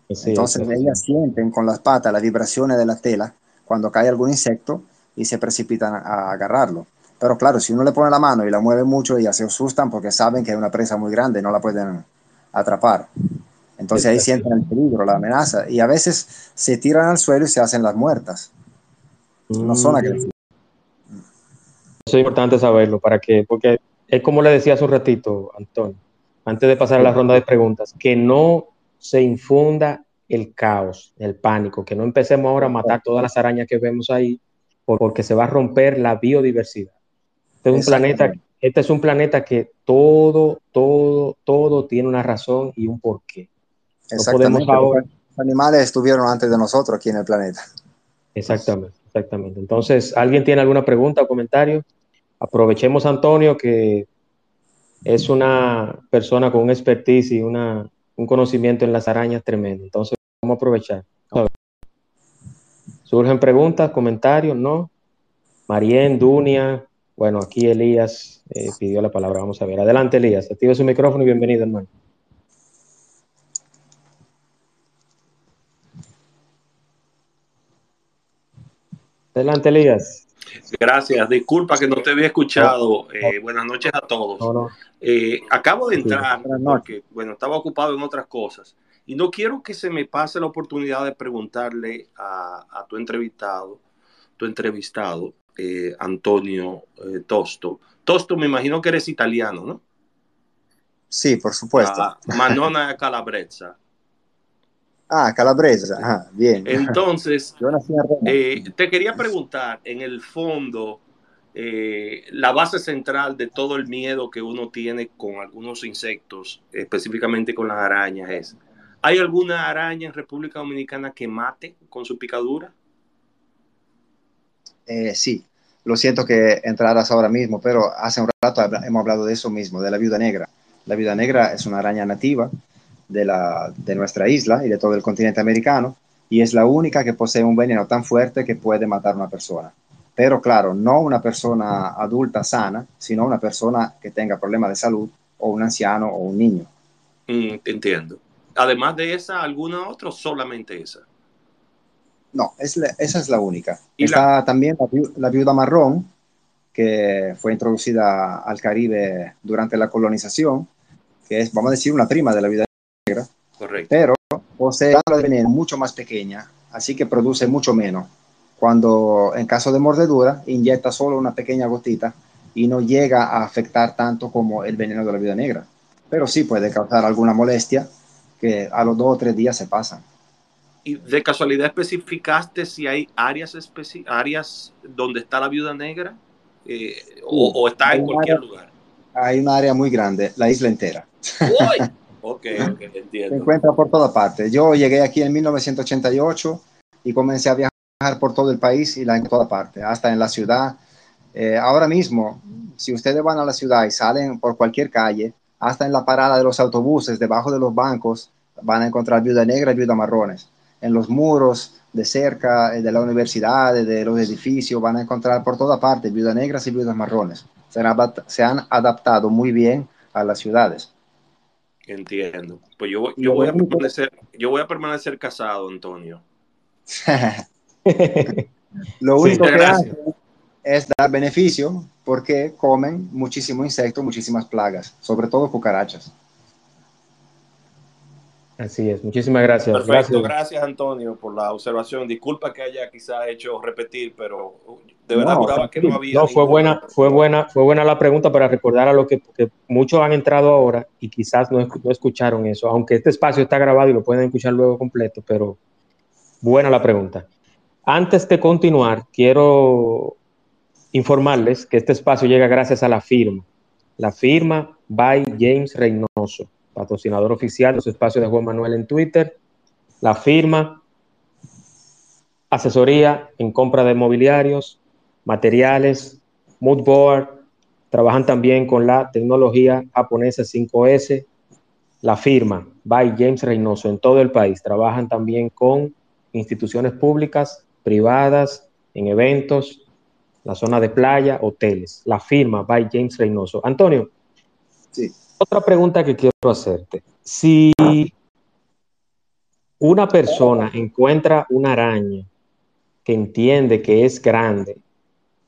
Sí, Entonces sí, ellas sienten con las patas las vibraciones de la tela cuando cae algún insecto y se precipitan a agarrarlo. Pero claro, si uno le pone la mano y la mueve mucho, ellas se asustan porque saben que es una presa muy grande y no la pueden atrapar. Entonces ahí sienten el peligro, la amenaza. Y a veces se tiran al suelo y se hacen las muertas. No son Mm. agresivas. Eso es importante saberlo, para que, porque es como le decía hace un ratito, Antonio, antes de pasar a la ronda de preguntas, que no se infunda el caos, el pánico, que no empecemos ahora a matar todas las arañas que vemos ahí, por- porque se va a romper la biodiversidad. Este es un planeta, este es un planeta que todo, todo, todo tiene una razón y un porqué. No Exactamente. ahora. Los animales estuvieron antes de nosotros aquí en el planeta. Exactamente, exactamente. Entonces, ¿alguien tiene alguna pregunta o comentario? Aprovechemos a Antonio, que es una persona con un expertise y una, un conocimiento en las arañas tremendo. Entonces, vamos a aprovechar. ¿Surgen preguntas, comentarios? ¿No? Marien, Dunia. Bueno, aquí Elías eh, pidió la palabra. Vamos a ver. Adelante, Elías. Active su micrófono y bienvenido, hermano. Adelante, Elías. Gracias, disculpa que no te había escuchado. Eh, buenas noches a todos. Eh, acabo de entrar porque, bueno, estaba ocupado en otras cosas y no quiero que se me pase la oportunidad de preguntarle a, a tu entrevistado, tu entrevistado, eh, Antonio eh, Tosto. Tosto, me imagino que eres italiano, ¿no? Sí, por supuesto. Ah, Manona Calabrezza. Ah, Calabresa. Ah, bien. Entonces, Yo nací en Roma. Eh, te quería preguntar, en el fondo, eh, la base central de todo el miedo que uno tiene con algunos insectos, específicamente con las arañas, es, ¿hay alguna araña en República Dominicana que mate con su picadura? Eh, sí, lo siento que entraras ahora mismo, pero hace un rato hemos hablado de eso mismo, de la viuda negra. La viuda negra es una araña nativa de, la, de nuestra isla y de todo el continente americano y es la única que posee un veneno tan fuerte que puede matar a una persona. Pero claro, no una persona adulta sana, sino una persona que tenga problemas de salud o un anciano o un niño. Mm, entiendo. Además de esa, ¿alguna otra o solamente esa? No, es la- esa es la única. Y Está también la, viu- la viuda marrón, que fue introducida al Caribe durante la colonización, que es, vamos a decir, una prima de la viuda, Correcto. pero posee de veneno mucho más pequeña, así que produce mucho menos. Cuando en caso de mordedura, inyecta solo una pequeña gotita y no llega a afectar tanto como el veneno de la viuda negra. Pero sí puede causar alguna molestia que a los dos o tres días se pasan. ¿Y de casualidad especificaste si hay áreas, especi- áreas donde está la viuda negra? Eh, o, o está en cualquier lugar? Hay un área muy grande, la isla entera. Uy. Ok, ok, Se entiendo. encuentra por toda parte. Yo llegué aquí en 1988 y comencé a viajar por todo el país y la en toda parte, hasta en la ciudad. Eh, ahora mismo, si ustedes van a la ciudad y salen por cualquier calle, hasta en la parada de los autobuses, debajo de los bancos, van a encontrar viuda negra y viuda marrones. En los muros de cerca, eh, de la universidad, de los edificios, van a encontrar por toda parte viudas negras y viudas marrones. Se han, se han adaptado muy bien a las ciudades. Entiendo. Pues yo, yo, voy a único- permanecer, yo voy a permanecer casado, Antonio. Lo Sí, único que hacen es dar beneficio porque comen muchísimo insecto, muchísimas plagas, sobre todo cucarachas. Así es. Muchísimas gracias. Perfecto, Gracias. gracias Antonio por la observación. Disculpa que haya quizás hecho repetir, pero de verdad No, juraba que no había. No, fue buena, fue buena, fue buena la pregunta para recordar a lo que, que muchos han entrado ahora y quizás no, no escucharon eso, aunque este espacio está grabado y lo pueden escuchar luego completo, pero buena la pregunta. Antes de continuar, quiero informarles que este espacio llega gracias a la firma, la firma by James Reynoso, patrocinador oficial de los espacios de Juan Manuel en Twitter, la firma, asesoría en compra de mobiliarios, materiales, mood board, Trabajan también con la tecnología japonesa 5S, la firma by James Reynoso en todo el país. Trabajan también con instituciones públicas, privadas, en eventos, la zona de playa, hoteles. La firma by James Reynoso. Antonio, Sí. Otra pregunta que quiero hacerte. Si una persona encuentra una araña que entiende que es grande,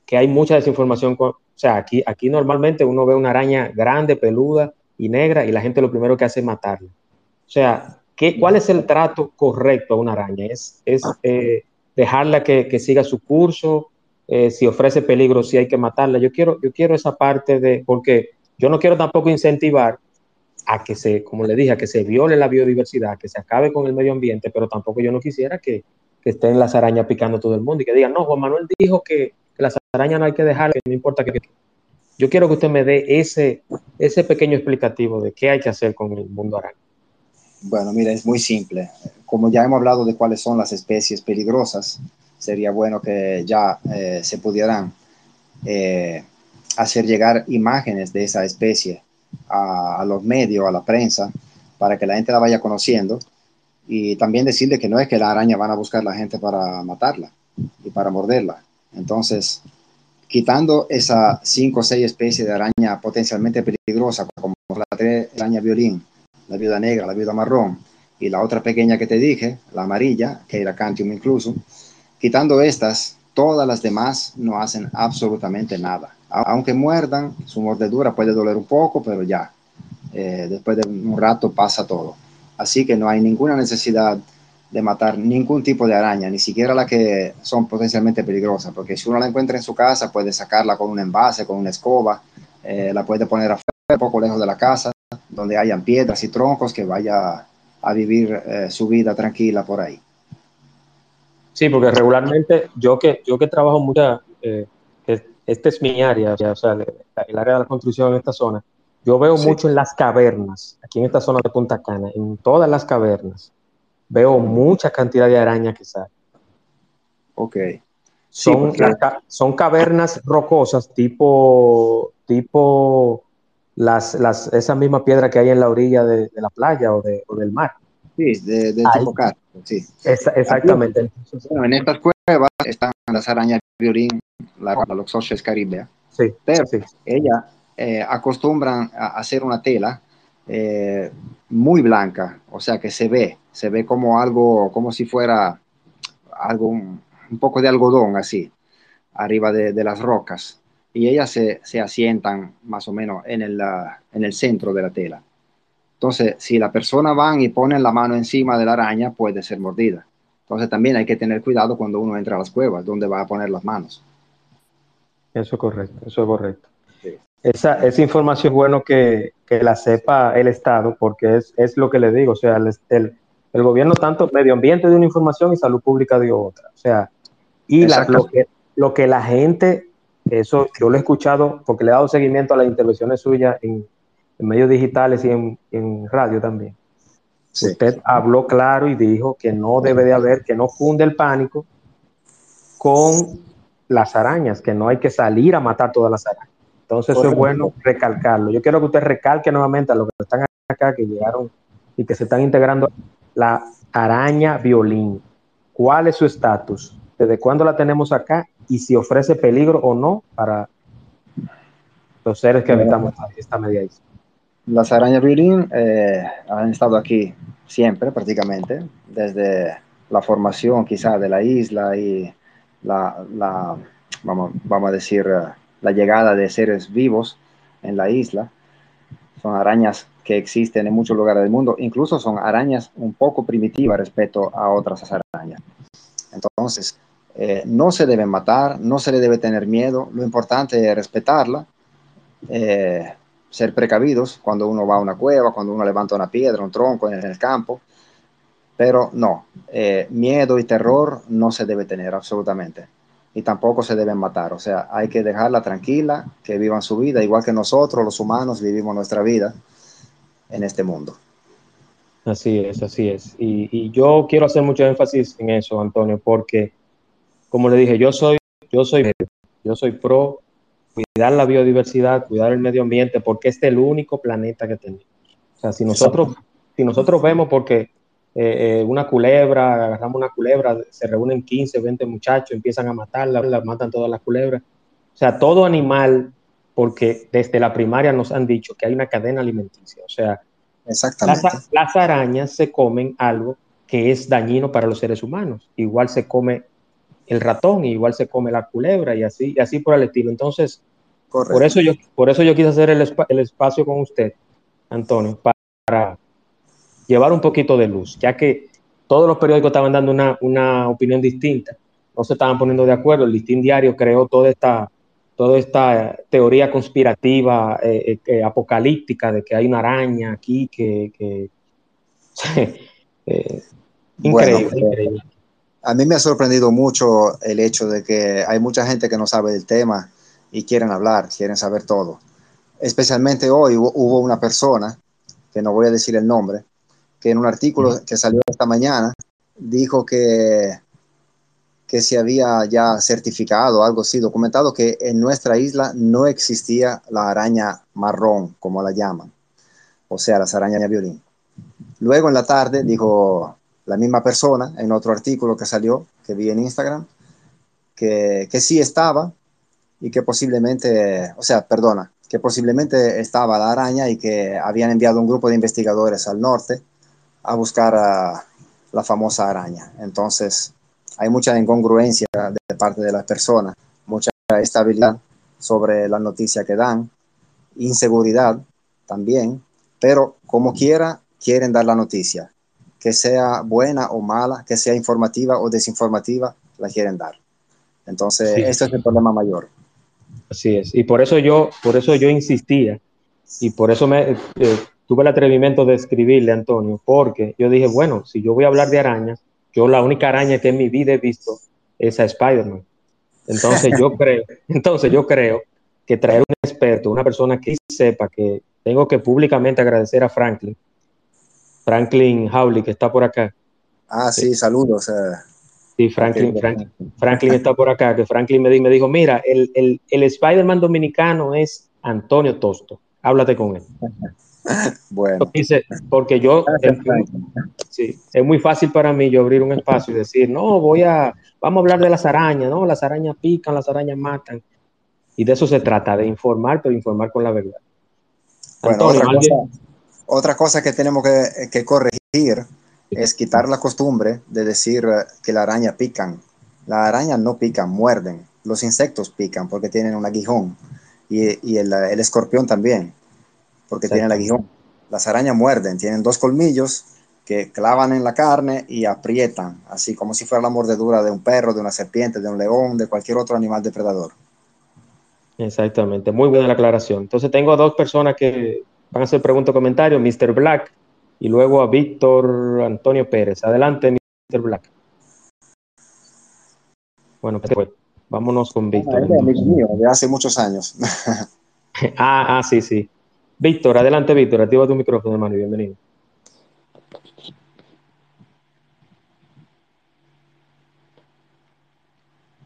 que hay mucha desinformación, o sea, aquí, aquí normalmente uno ve una araña grande, peluda y negra y la gente lo primero que hace es matarla. O sea, ¿qué, ¿cuál es el trato correcto a una araña? ¿Es, es eh, dejarla que, que siga su curso? Eh, si ofrece peligro, si hay que matarla. Yo quiero, yo quiero esa parte de, porque yo no quiero tampoco incentivar a que se, como le dije, a que se viole la biodiversidad, que se acabe con el medio ambiente, pero tampoco yo no quisiera que, que estén las arañas picando todo el mundo y que digan, no, Juan Manuel dijo que, que las arañas no hay que dejarlas, que no importa que... Yo quiero que usted me dé ese, ese pequeño explicativo de qué hay que hacer con el mundo araña. Bueno, mira, es muy simple. Como ya hemos hablado de cuáles son las especies peligrosas, sería bueno que ya eh, se pudieran eh, hacer llegar imágenes de esa especie a, a los medios, a la prensa, para que la gente la vaya conociendo y también decirle que no es que la araña van a buscar la gente para matarla y para morderla. Entonces, quitando esas cinco o seis especies de araña potencialmente peligrosas, como la araña violín, la viuda negra, la viuda marrón y la otra pequeña que te dije, la amarilla, que era Cantium incluso, quitando estas, todas las demás no hacen absolutamente nada. Aunque muerdan, su mordedura puede doler un poco, pero ya, eh, después de un rato pasa todo. Así que no hay ninguna necesidad de matar ningún tipo de araña, ni siquiera la que son potencialmente peligrosas, porque si uno la encuentra en su casa, puede sacarla con un envase, con una escoba, eh, la puede poner afuera, poco lejos de la casa, donde hayan piedras y troncos, que vaya a vivir eh, su vida tranquila por ahí. Sí, porque regularmente yo que, yo que trabajo mucha, eh, es- este es mi área, o sea, el, área de la construcción en esta zona, yo veo Sí. mucho en las cavernas, aquí en esta zona de Punta Cana, en todas las cavernas, veo mucha cantidad de arañas que salen. Ok. Sí, Son, porque- son cavernas rocosas tipo, tipo las, las, esa misma piedra que hay en la orilla de, de la playa o, de, o del mar. Sí, de, de tipo sí. Esa- exactamente. Bueno, en estas cuevas están las arañas violín, la, la Loxosces caribea. sí, Pero- sí. Ellas eh, acostumbran a hacer una tela eh, muy blanca, o sea que se ve, se ve como algo, como si fuera algo, un, un poco de algodón así, arriba de, de las rocas. Y ellas se, se asientan más o menos en el, ah, en el centro de la tela. Entonces, si la persona van y ponen la mano encima de la araña, puede ser mordida. Entonces, también hay que tener cuidado cuando uno entra a las cuevas, donde va a poner las manos. Eso es correcto, eso es correcto. Sí. Esa, esa información es bueno que, que la sepa el Estado, porque es, es lo que le digo, o sea, el, el, el gobierno tanto medio ambiente de una información y salud pública dio otra. O sea, y la- lo, que, lo que la gente, eso yo lo he escuchado porque le he dado seguimiento a las intervenciones suyas en, en medios digitales y en, en radio también. Sí. Usted habló claro y dijo que no debe de haber, que no funde el pánico con las arañas, que no hay que salir a matar todas las arañas. Entonces eso es bueno recalcarlo. Yo quiero que usted recalque nuevamente a los que están acá, que llegaron y que se están integrando, la araña violín. ¿Cuál es su estatus? ¿Desde cuándo la tenemos acá? Y si ofrece peligro o no para los seres que habitamos esta media isla. Las arañas violín eh, han estado aquí siempre, prácticamente, desde la formación quizá de la isla y la, vamos, vamos a decir, eh, la llegada de seres vivos en la isla. Son arañas que existen en muchos lugares del mundo, incluso son arañas un poco primitivas respecto a otras arañas. Entonces, eh, no se deben matar, no se le debe tener miedo, lo importante es respetarla. Ser precavidos cuando uno va a una cueva, cuando uno levanta una piedra, un tronco en el campo, pero no, eh, miedo y terror no se debe tener absolutamente y tampoco se deben matar, o sea, hay que dejarla tranquila, que vivan su vida, igual que nosotros los humanos vivimos nuestra vida en este mundo. Así es, así es. Y, y yo quiero hacer mucho énfasis en eso, Antonio, porque, como le dije, yo soy, yo soy, yo soy pro la biodiversidad, cuidar el medio ambiente, porque este es el único planeta que tenemos. O sea, si nosotros, si nosotros vemos porque eh, eh, una culebra, agarramos una culebra, se reúnen 15, 20 muchachos, empiezan a matarla, la matan todas las culebras. O sea, todo animal, porque desde la primaria nos han dicho que hay una cadena alimenticia. O sea, Exactamente. Las, las arañas se comen algo que es dañino para los seres humanos. Igual se come el ratón, igual se come la culebra y así, y así por el estilo. Entonces, por eso, yo, por eso yo quise hacer el, el espacio con usted, Antonio, para, llevar un poquito de luz, ya que todos los periódicos estaban dando una, una opinión distinta, no se estaban poniendo de acuerdo. El Listín Diario creó toda esta, toda esta teoría conspirativa, eh, eh, eh apocalíptica, de que hay una araña aquí que... que eh, increíble, bueno, increíble. A mí me ha sorprendido mucho el hecho de que hay mucha gente que no sabe del tema y quieren hablar, quieren saber todo. Especialmente hoy hubo una persona, que no voy a decir el nombre, que en un artículo que salió esta mañana dijo que, que se había ya certificado, algo así, documentado que en nuestra isla no existía la araña marrón, como la llaman, o sea, las arañas violín. Luego en la tarde dijo la misma persona en otro artículo que salió, que vi en Instagram, que, que sí estaba, y que posiblemente, o sea, perdona, que posiblemente estaba la araña y que habían enviado un grupo de investigadores al norte a buscar a la famosa araña. Entonces, hay mucha incongruencia de parte de las personas, mucha estabilidad sobre la noticia que dan, inseguridad también, pero como quiera, quieren dar la noticia, que sea buena o mala, que sea informativa o desinformativa, la quieren dar. Entonces, sí. este es el problema mayor. Así es. Y por eso yo, por eso yo insistía y por eso me eh, tuve el atrevimiento de escribirle a Antonio, porque yo dije, bueno, si yo voy a hablar de arañas, yo la única araña que en mi vida he visto es a Spider-Man. Entonces yo creo, entonces yo creo que traer un experto, una persona que sepa que tengo que públicamente agradecer a Franklin, Franklin Howley, que está por acá. Ah, sí, saludos. Sí, Franklin, Franklin, Franklin, está por acá, que Franklin me, me dijo, mira, el, el, el Spider-Man dominicano es Antonio Tosto, háblate con él. Bueno. Dice, porque yo, es, sí, es muy fácil para mí yo abrir un espacio y decir, no, voy a, vamos a hablar de las arañas, ¿no? Las arañas pican, las arañas matan. Y de eso se trata, de informar, pero informar con la verdad. Bueno, Antonio, otra, cosa, otra, cosa, que tenemos que, que corregir es quitar la costumbre de decir que la araña pican. La araña no pican, muerden. Los insectos pican porque tienen un aguijón. Y, y el, el, escorpión también, porque tiene el aguijón. Las arañas muerden, tienen dos colmillos que clavan en la carne y aprietan, así como si fuera la mordedura de un perro, de una serpiente, de un león, de cualquier otro animal depredador. Exactamente, muy buena la aclaración. Entonces tengo a dos personas que van a hacer preguntas o comentarios, Mr. Black y luego a Víctor Antonio Pérez. Adelante, Mr. Black. Bueno, pues vámonos con Víctor. Ah, es mío, de hace muchos años. ah, ah, sí, sí. Víctor, adelante, Víctor. Activa tu micrófono, hermano, y bienvenido.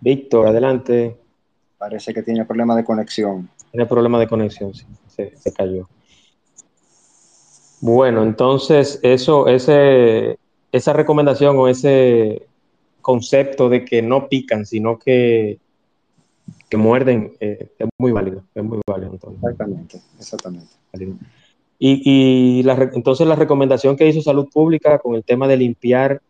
Víctor, adelante. Parece que tiene problema de conexión. Tiene problema de conexión, sí. Se, se cayó. Bueno, entonces eso, ese, esa recomendación o ese concepto de que no pican, sino que, que muerden, eh, es muy válido, es muy válido. Exactamente, exactamente. Y, y la, entonces la recomendación que hizo Salud Pública con el tema de limpiar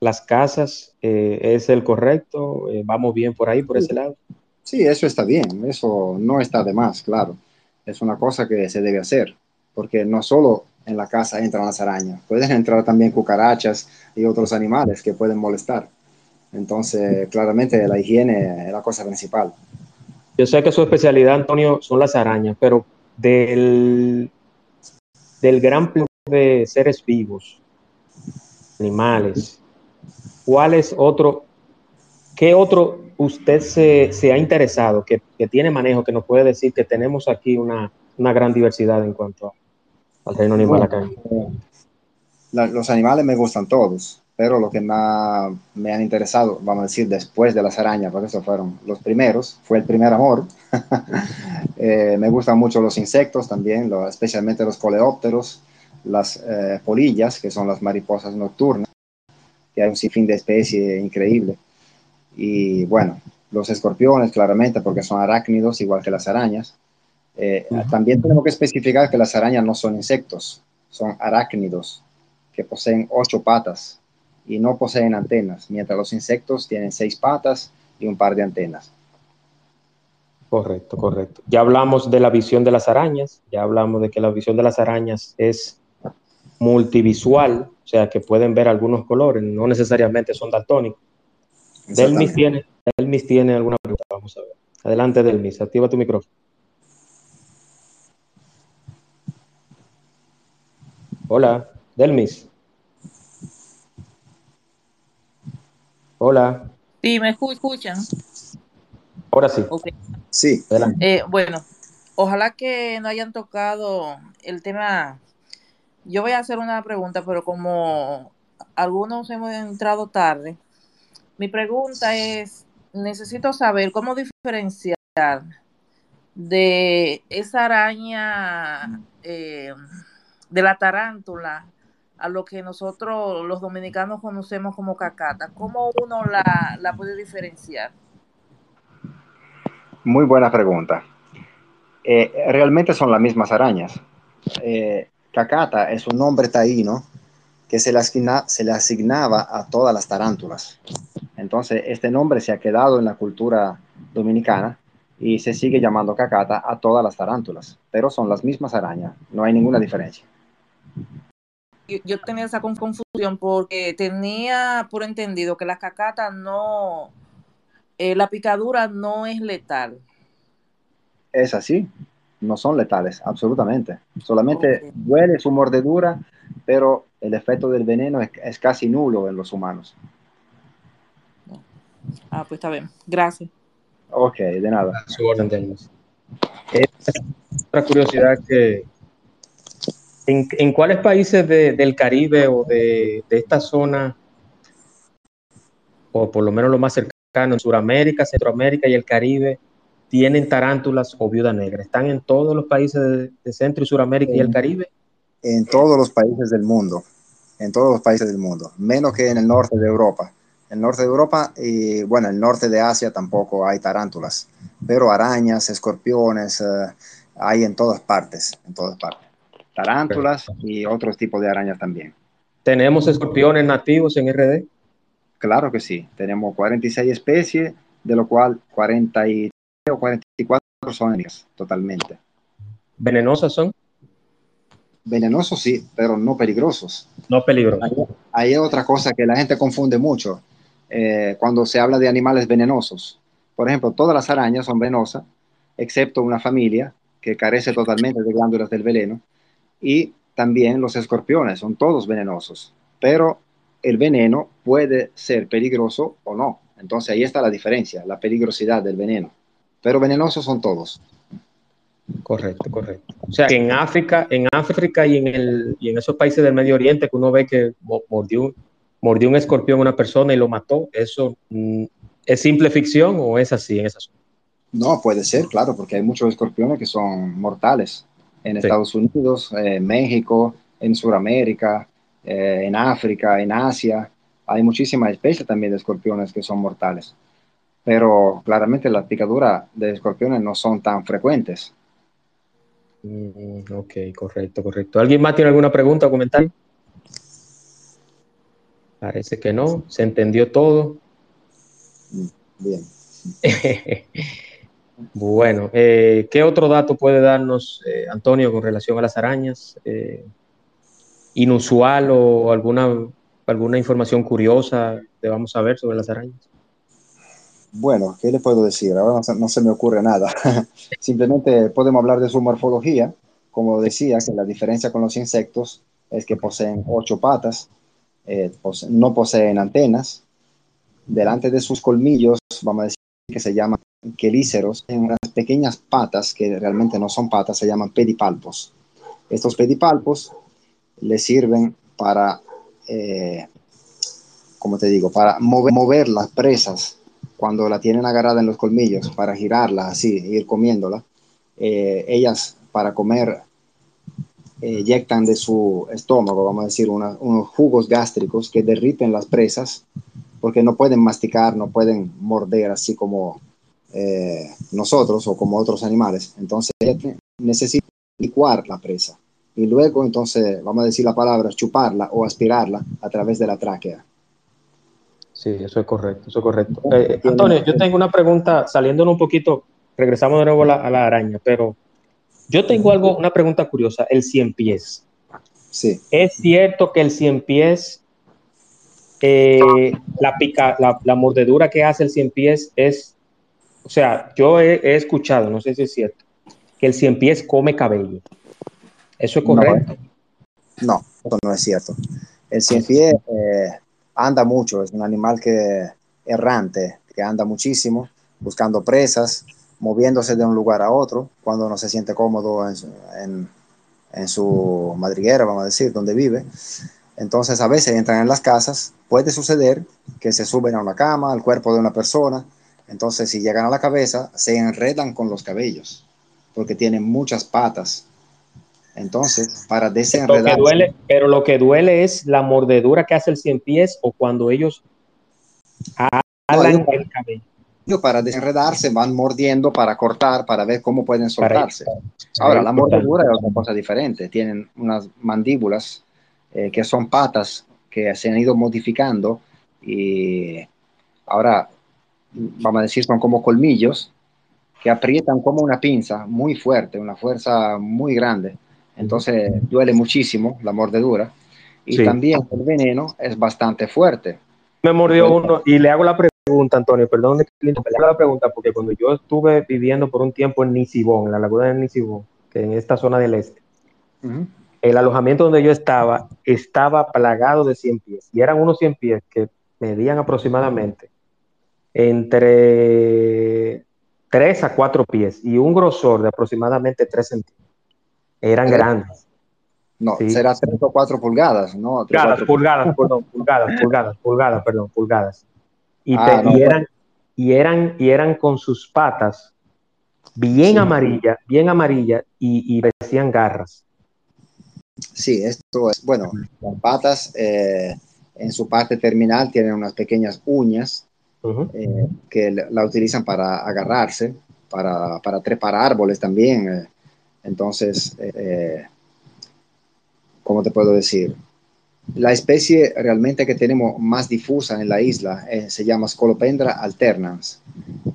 las casas eh, es el correcto, eh, vamos bien por ahí, por ese lado. Sí, eso está bien, eso no está de más, claro. Es una cosa que se debe hacer, porque no solo en la casa entran las arañas. Pueden entrar también cucarachas y otros animales que pueden molestar. Entonces, claramente la higiene es la cosa principal. Yo sé que su especialidad, Antonio, son las arañas, pero del, del gran plan de seres vivos, animales, ¿cuál es otro, qué otro usted se, se ha interesado, que, que, tiene manejo, que nos puede decir que tenemos aquí una, una gran diversidad en cuanto a al reino animal acá. La, los animales me gustan todos, pero lo que más me han interesado, vamos a decir, después de las arañas, porque esos fueron los primeros, fue el primer amor. Eh, me gustan mucho los insectos también, especialmente los coleópteros, las eh, polillas, que son las mariposas nocturnas, que hay un sinfín de especies increíble. Y bueno, los escorpiones, claramente, porque son arácnidos, igual que las arañas. Eh, también tenemos que especificar que las arañas no son insectos, son arácnidos, que poseen ocho patas y no poseen antenas, mientras los insectos tienen seis patas y un par de antenas. Correcto, correcto. Ya hablamos de la visión de las arañas, ya hablamos de que la visión de las arañas es multivisual, o sea que pueden ver algunos colores, no necesariamente son daltónicos. Delmis tiene, Delmis tiene alguna pregunta, vamos a ver. Adelante, Delmis, activa tu micrófono. Hola, Delmis. Hola. Sí, me escuchan. Ahora sí. Sí. Eh, bueno, ojalá que no hayan tocado el tema. Yo voy a hacer una pregunta, pero como algunos hemos entrado tarde, mi pregunta es, necesito saber cómo diferenciar de esa araña, eh, de la tarántula, a lo que nosotros los dominicanos conocemos como cacata. ¿Cómo uno la, puede diferenciar? Muy buena pregunta. Eh, realmente son las mismas arañas. Eh, cacata es un nombre taíno que se le, se le asignaba a todas las tarántulas. Entonces, este nombre se ha quedado en la cultura dominicana y se sigue llamando cacata a todas las tarántulas, pero son las mismas arañas, no hay ninguna diferencia yo tenía esa confusión porque tenía por entendido que la cacata no, eh, la picadura no es letal. Es así, no son letales, absolutamente. Solamente duele su mordedura, pero el efecto del veneno es, casi nulo en los humanos. Ah, pues está bien. Gracias. Ok, de nada. Su orden, Otra curiosidad que, ¿En, cuáles países del Caribe o de, esta zona, o por lo menos lo más cercano, en Sudamérica, Centroamérica y el Caribe, tienen tarántulas o viuda negra? ¿Están en todos los países de, Centro y Sudamérica y el Caribe? En todos los países del mundo, en todos los países del mundo, menos que en el norte de Europa. En el norte de Europa y bueno, en el norte de Asia tampoco hay tarántulas, pero arañas, escorpiones, eh, hay en todas partes, en todas partes tarántulas y otros tipos de arañas también. ¿Tenemos escorpiones nativos en RD? Claro que sí, tenemos 46 especies, de lo cual 43 o 44 son totalmente. ¿Venenosas son? Venenosos sí, pero no peligrosos. No peligrosos. Hay, otra cosa que la gente confunde mucho eh, cuando se habla de animales venenosos. Por ejemplo, todas las arañas son venenosas, excepto una familia que carece totalmente de glándulas del veneno, y también los escorpiones, son todos venenosos, pero el veneno puede ser peligroso o no. Entonces ahí está la diferencia, la peligrosidad del veneno. Pero venenosos son todos. Correcto, correcto. O sea, que en África, en África y en, el, y en esos países del Medio Oriente que uno ve que mordió, mordió un escorpión a una persona y lo mató, ¿eso mm, es simple ficción o es así en esa zona? No, puede ser, claro, porque hay muchos escorpiones que son mortales en Estados Unidos, en México, en Sudamérica, eh, en África, en Asia. Hay muchísimas especies también de escorpiones que son mortales. Pero claramente las picaduras de escorpiones no son tan frecuentes. Mm, ok, correcto, correcto. ¿Alguien más tiene alguna pregunta o comentario? Parece que no. Se entendió todo. Mm, bien. Bueno, eh, ¿qué otro dato puede darnos eh, Antonio con relación a las arañas? Eh, ¿Inusual o alguna, alguna información curiosa que vamos a ver sobre las arañas? Bueno, ¿qué le puedo decir? Ahora no se, me ocurre nada. Simplemente podemos hablar de su morfología. Como decía, que la diferencia con los insectos es que poseen ocho patas, no poseen antenas. Delante de sus colmillos, vamos a decir que se llaman quelíceros en unas pequeñas patas que realmente no son patas, se llaman pedipalpos. Estos pedipalpos le sirven para, eh, como te digo, para mover, las presas cuando la tienen agarrada en los colmillos, para girarla así, ir comiéndola, eh, ellas para comer eh, eyectan de su estómago, vamos a decir, unos jugos gástricos que derriten las presas porque no pueden masticar, no pueden morder así como eh, nosotros o como otros animales. Entonces ellas te- necesitan licuar la presa y luego entonces, vamos a decir la palabra, chuparla o aspirarla a través de la tráquea. Sí, eso es correcto, eso es correcto. Eh, Antonio, yo tengo una pregunta, saliéndonos un poquito, regresamos de nuevo a la, a la araña, pero yo tengo algo, una pregunta curiosa, el cien pies. Sí, ¿Es cierto que el cien pies, eh, la, pica, la, la mordedura que hace el cien pies es, o sea, yo he, he escuchado, no sé si es cierto, que el cien pies come cabello. ¿Eso es No, correcto? no, eso no es cierto. El cien pies eh, anda mucho, es un animal que errante, que anda muchísimo, buscando presas, moviéndose de un lugar a otro cuando no se siente cómodo en, en su madriguera, vamos a decir, donde vive. Entonces a veces entran en las casas, puede suceder que se suben a una cama, al cuerpo de una persona, entonces si llegan a la cabeza, se enredan con los cabellos, porque tienen muchas patas. Entonces, para desenredar... duele, pero lo que duele es la mordedura que hace el cien pies o cuando ellos jalan No, el cabello. para desenredarse van mordiendo para cortar, para ver cómo pueden soltarse. Ahora, la mordedura es otra cosa diferente. Tienen unas mandíbulas eh, que son patas que se han ido modificando y ahora, vamos a decir, son como colmillos que aprietan como una pinza muy fuerte, una fuerza muy grande. Entonces duele muchísimo la mordedura. Y Sí. también el veneno es bastante fuerte. Me mordió uno y le hago la pregunta, Antonio, perdón, le hago la pregunta porque cuando yo estuve viviendo por un tiempo en Nisibón, en la laguna de Nisibón, que en esta zona del este, el alojamiento donde yo estaba estaba plagado de 100 pies y eran unos 100 pies que medían aproximadamente entre 3 a 4 pies y un grosor de aproximadamente 3 centímetros. Eran Tres. grandes. No, Sí. será 3 o 4 pulgadas, ¿no? Tres o Pulgadas, cuatro- pulgadas, perdón, pulgadas, pulgadas, pulgadas, perdón, pulgadas. Y, Ah, te- no, y bueno. eran, y eran, y eran con sus patas bien Sí. amarillas, bien amarillas y, y parecían garras. Sí, esto es, bueno, las patas eh, en su parte terminal tienen unas pequeñas uñas Eh, que la utilizan para agarrarse, para, para trepar árboles también. eh. Entonces, eh, ¿cómo te puedo decir? La especie realmente que tenemos más difusa en la isla eh, se llama Scolopendra alternans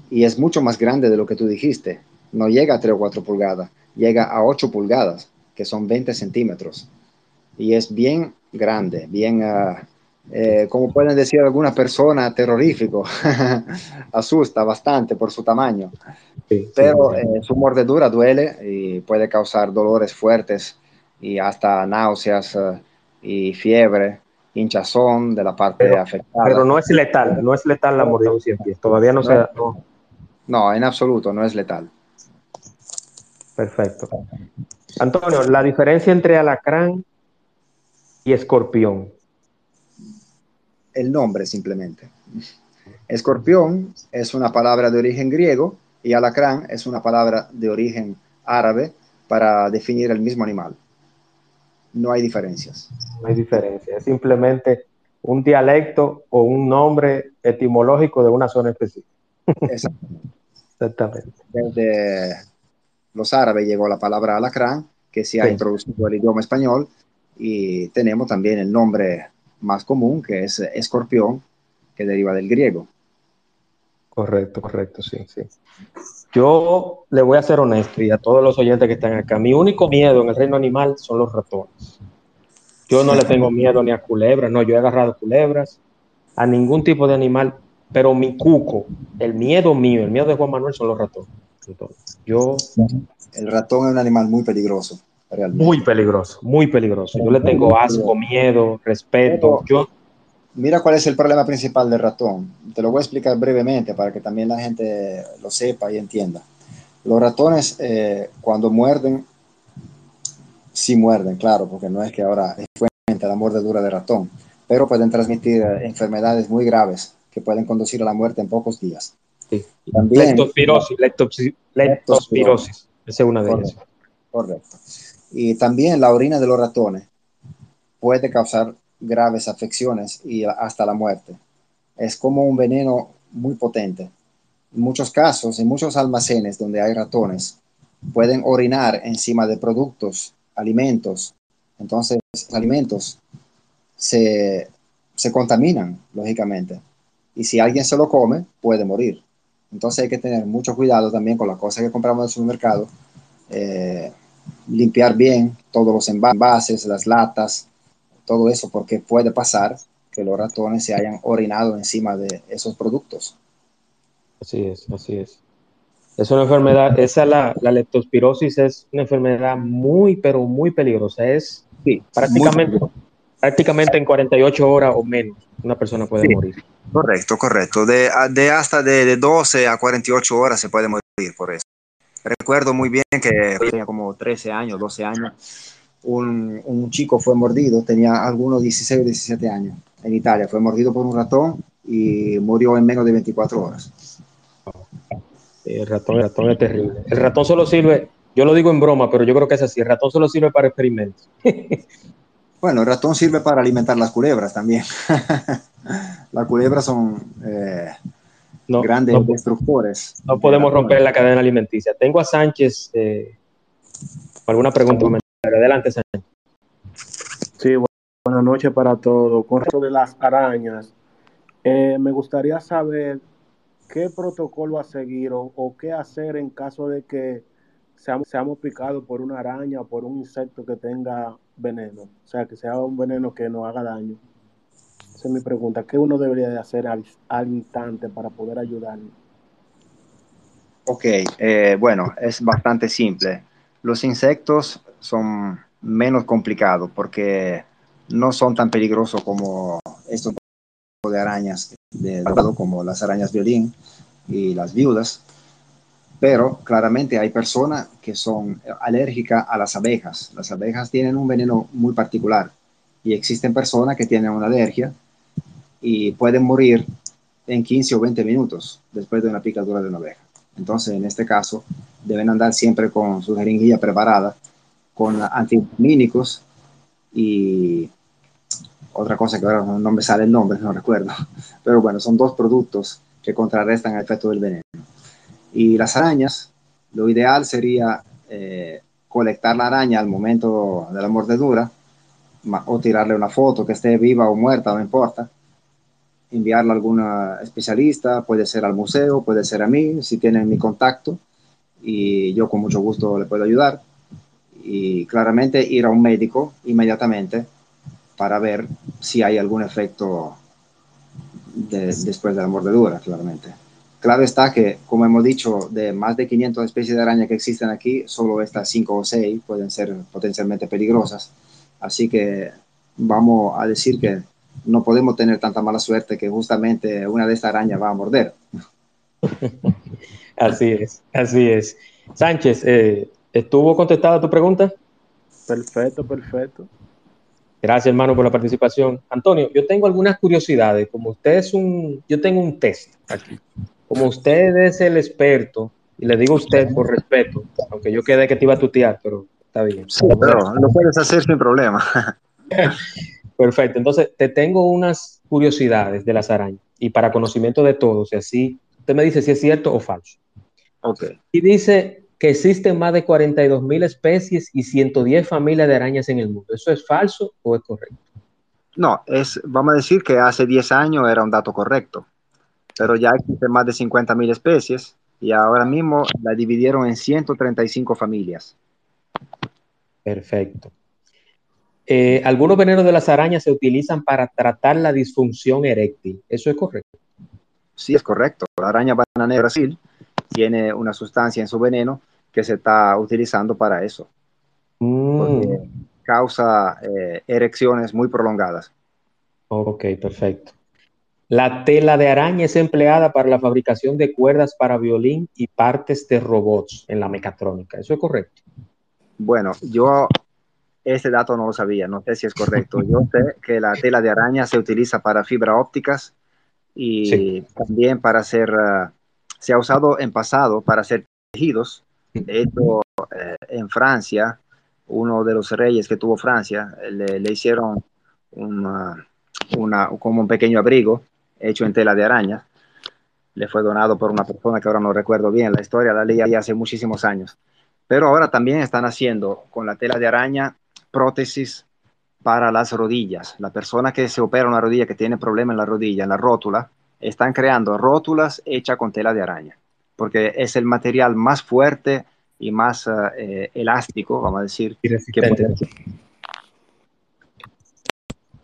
y es mucho más grande de lo que tú dijiste. No llega a 3 o 4 pulgadas, llega a 8 pulgadas, que son 20 centímetros. Y es bien grande, bien, ah, eh, como pueden decir algunas personas, terrorífico. Asusta bastante por su tamaño. Sí, Pero sí. eh, su mordedura duele y puede causar dolores fuertes y hasta náuseas eh, y fiebre, hinchazón de la parte Pero- afectada. Pero no es letal, no es letal la mordida de un 100 pies. Todavía no, No se no. No, en absoluto, no es letal. Perfecto. Antonio, la diferencia entre alacrán y escorpión. El nombre simplemente. Escorpión es una palabra de origen griego y alacrán es una palabra de origen árabe para definir el mismo animal. No hay diferencias. No hay diferencia, es simplemente un dialecto o un nombre etimológico de una zona específica. Exactamente. Exactamente. Desde los árabes llegó la palabra alacrán, que se ha Sí. introducido al idioma español, y tenemos también el nombre más común, que es escorpión, que deriva del griego. Correcto, correcto, sí, sí. Yo le voy a ser honesto y a todos los oyentes que están acá. Mi único miedo en el reino animal son los ratones. Yo no le tengo miedo ni a culebras, no, yo he agarrado culebras, a ningún tipo de animal, pero mi cuco, el miedo mío, el miedo de Juan Manuel son los ratones. Yo, El ratón es un animal muy peligroso, realmente. muy peligroso, muy peligroso. Yo le tengo asco, miedo, respeto. Yo, Mira cuál es el problema principal del ratón. Te lo voy a explicar brevemente para que también la gente lo sepa y entienda. Los ratones eh, cuando muerden, sí muerden, claro, porque no es que ahora es fuente la mordedura de ratón, pero pueden transmitir eh, enfermedades muy graves que pueden conducir a la muerte en pocos días. Sí. También, leptospirosis, leptospirosis, leptospirosis, esa es una de ellas. Correcto. Y también la orina de los ratones puede causar graves afecciones y hasta la muerte. Es como un veneno muy potente. En muchos casos, en muchos almacenes donde hay ratones, pueden orinar encima de productos, alimentos. Entonces, los alimentos se, se contaminan, lógicamente. Y si alguien se lo come, puede morir. Entonces hay que tener mucho cuidado también con las cosas que compramos en el supermercado. Eh, limpiar bien todos los envases, las latas, todo eso, porque puede pasar que los ratones se hayan orinado encima de esos productos. Así es, así es. Es una enfermedad, esa la, la leptospirosis es una enfermedad muy, pero muy peligrosa. Es sí, prácticamente, prácticamente en 48 horas o menos una persona puede sí, morir. Correcto, correcto. De, de hasta de, de, 12 a 48 horas se puede morir por eso. Recuerdo muy bien que tenía como 13 años, 12 años. Un, un chico fue mordido, tenía algunos 16 o 17 años en Italia. Fue mordido por un ratón y murió en menos de 24 horas. El ratón, el ratón es terrible. El ratón solo sirve, yo lo digo en broma, pero yo creo que es así. El ratón solo sirve para experimentos. bueno, el ratón sirve para alimentar las culebras también. las culebras son eh, no, grandes no, destructores. No podemos romper la cadena alimenticia. Tengo a Sánchez. Eh, ¿Alguna pregunta? Adelante, Sánchez. Sí, buenas noches para todos. Con respecto de las arañas, eh, me gustaría saber qué protocolo a seguir o, o, qué hacer en caso de que seamos, seamos picados por una araña o por un insecto que tenga veneno, o sea, que sea un veneno que nos haga daño. Esa es mi pregunta. ¿Qué uno debería de hacer al, instante para poder ayudarnos? Ok, eh, bueno, es bastante simple. Los insectos son menos complicados porque no son tan peligrosos como estos de arañas de como las arañas violín y las viudas, pero claramente hay personas que son alérgicas a las abejas. Las abejas tienen un veneno muy particular y existen personas que tienen una alergia y pueden morir en 15 o 20 minutos después de una picadura de una abeja. Entonces, en este caso, deben andar siempre con su jeringuilla preparada, con antihistamínicos y otra cosa que ahora no me sale el nombre, no recuerdo. Pero bueno, son dos productos que contrarrestan el efecto del veneno. Y las arañas, lo ideal sería eh, colectar la araña al momento de la mordedura o tirarle una foto que esté viva o muerta, no importa. Enviarla a alguna especialista, puede ser al museo, puede ser a mí, si tienen mi contacto y yo con mucho gusto le puedo ayudar. Y claramente ir a un médico inmediatamente para ver si hay algún efecto de, después de la mordedura, claramente. Claro está que, como hemos dicho, de más de 500 especies de araña que existen aquí, solo estas 5 o 6 pueden ser potencialmente peligrosas. Así que vamos a decir que no podemos tener tanta mala suerte que justamente una de estas arañas va a morder. Así es, así es. Sánchez, eh, ¿estuvo contestada tu pregunta? Perfecto, perfecto. Gracias, hermano, por la participación. Antonio, yo tengo algunas curiosidades. Como usted es un, yo tengo un test aquí. Como usted es el experto, y le digo a usted por respeto, aunque yo quedé que te iba a tutear, pero está bien. Sí, pero lo puedes hacer sin problema. Perfecto. Entonces, te tengo unas curiosidades de las arañas y para conocimiento de todos, y así usted me dice si es cierto o falso. Ok. Y dice que existen más de 42 mil especies y 110 familias de arañas en el mundo. ¿Eso es falso o es correcto? No, es, vamos a decir que hace 10 años era un dato correcto, pero ya existen más de 50 mil especies y ahora mismo la dividieron en 135 familias. Perfecto. Eh, algunos venenos de las arañas se utilizan para tratar la disfunción eréctil. ¿Eso es correcto? Sí, es correcto. La araña bananera de Brasil tiene una sustancia en su veneno que se está utilizando para eso. Mm. causa eh, erecciones muy prolongadas. Ok, perfecto. La tela de araña es empleada para la fabricación de cuerdas para violín y partes de robots en la mecatrónica. ¿Eso es correcto? Bueno, yo Ese dato no lo sabía, no sé si es correcto. Yo sé que la tela de araña se utiliza para fibra ópticas y Sí. también para hacer, ah, se ha usado en pasado para hacer tejidos. De hecho, eh, en Francia, uno de los reyes que tuvo Francia, le, le hicieron una, una- como un pequeño abrigo hecho en tela de araña. Le fue donado por una persona que ahora no recuerdo bien la historia, la leí hace muchísimos años. Pero ahora también están haciendo con la tela de araña prótesis para las rodillas. La persona que se opera una rodilla, que tiene problema en la rodilla, en la rótula, están creando rótulas hechas con tela de araña, porque es el material más fuerte y más eh, eh, elástico, vamos a decir, que puede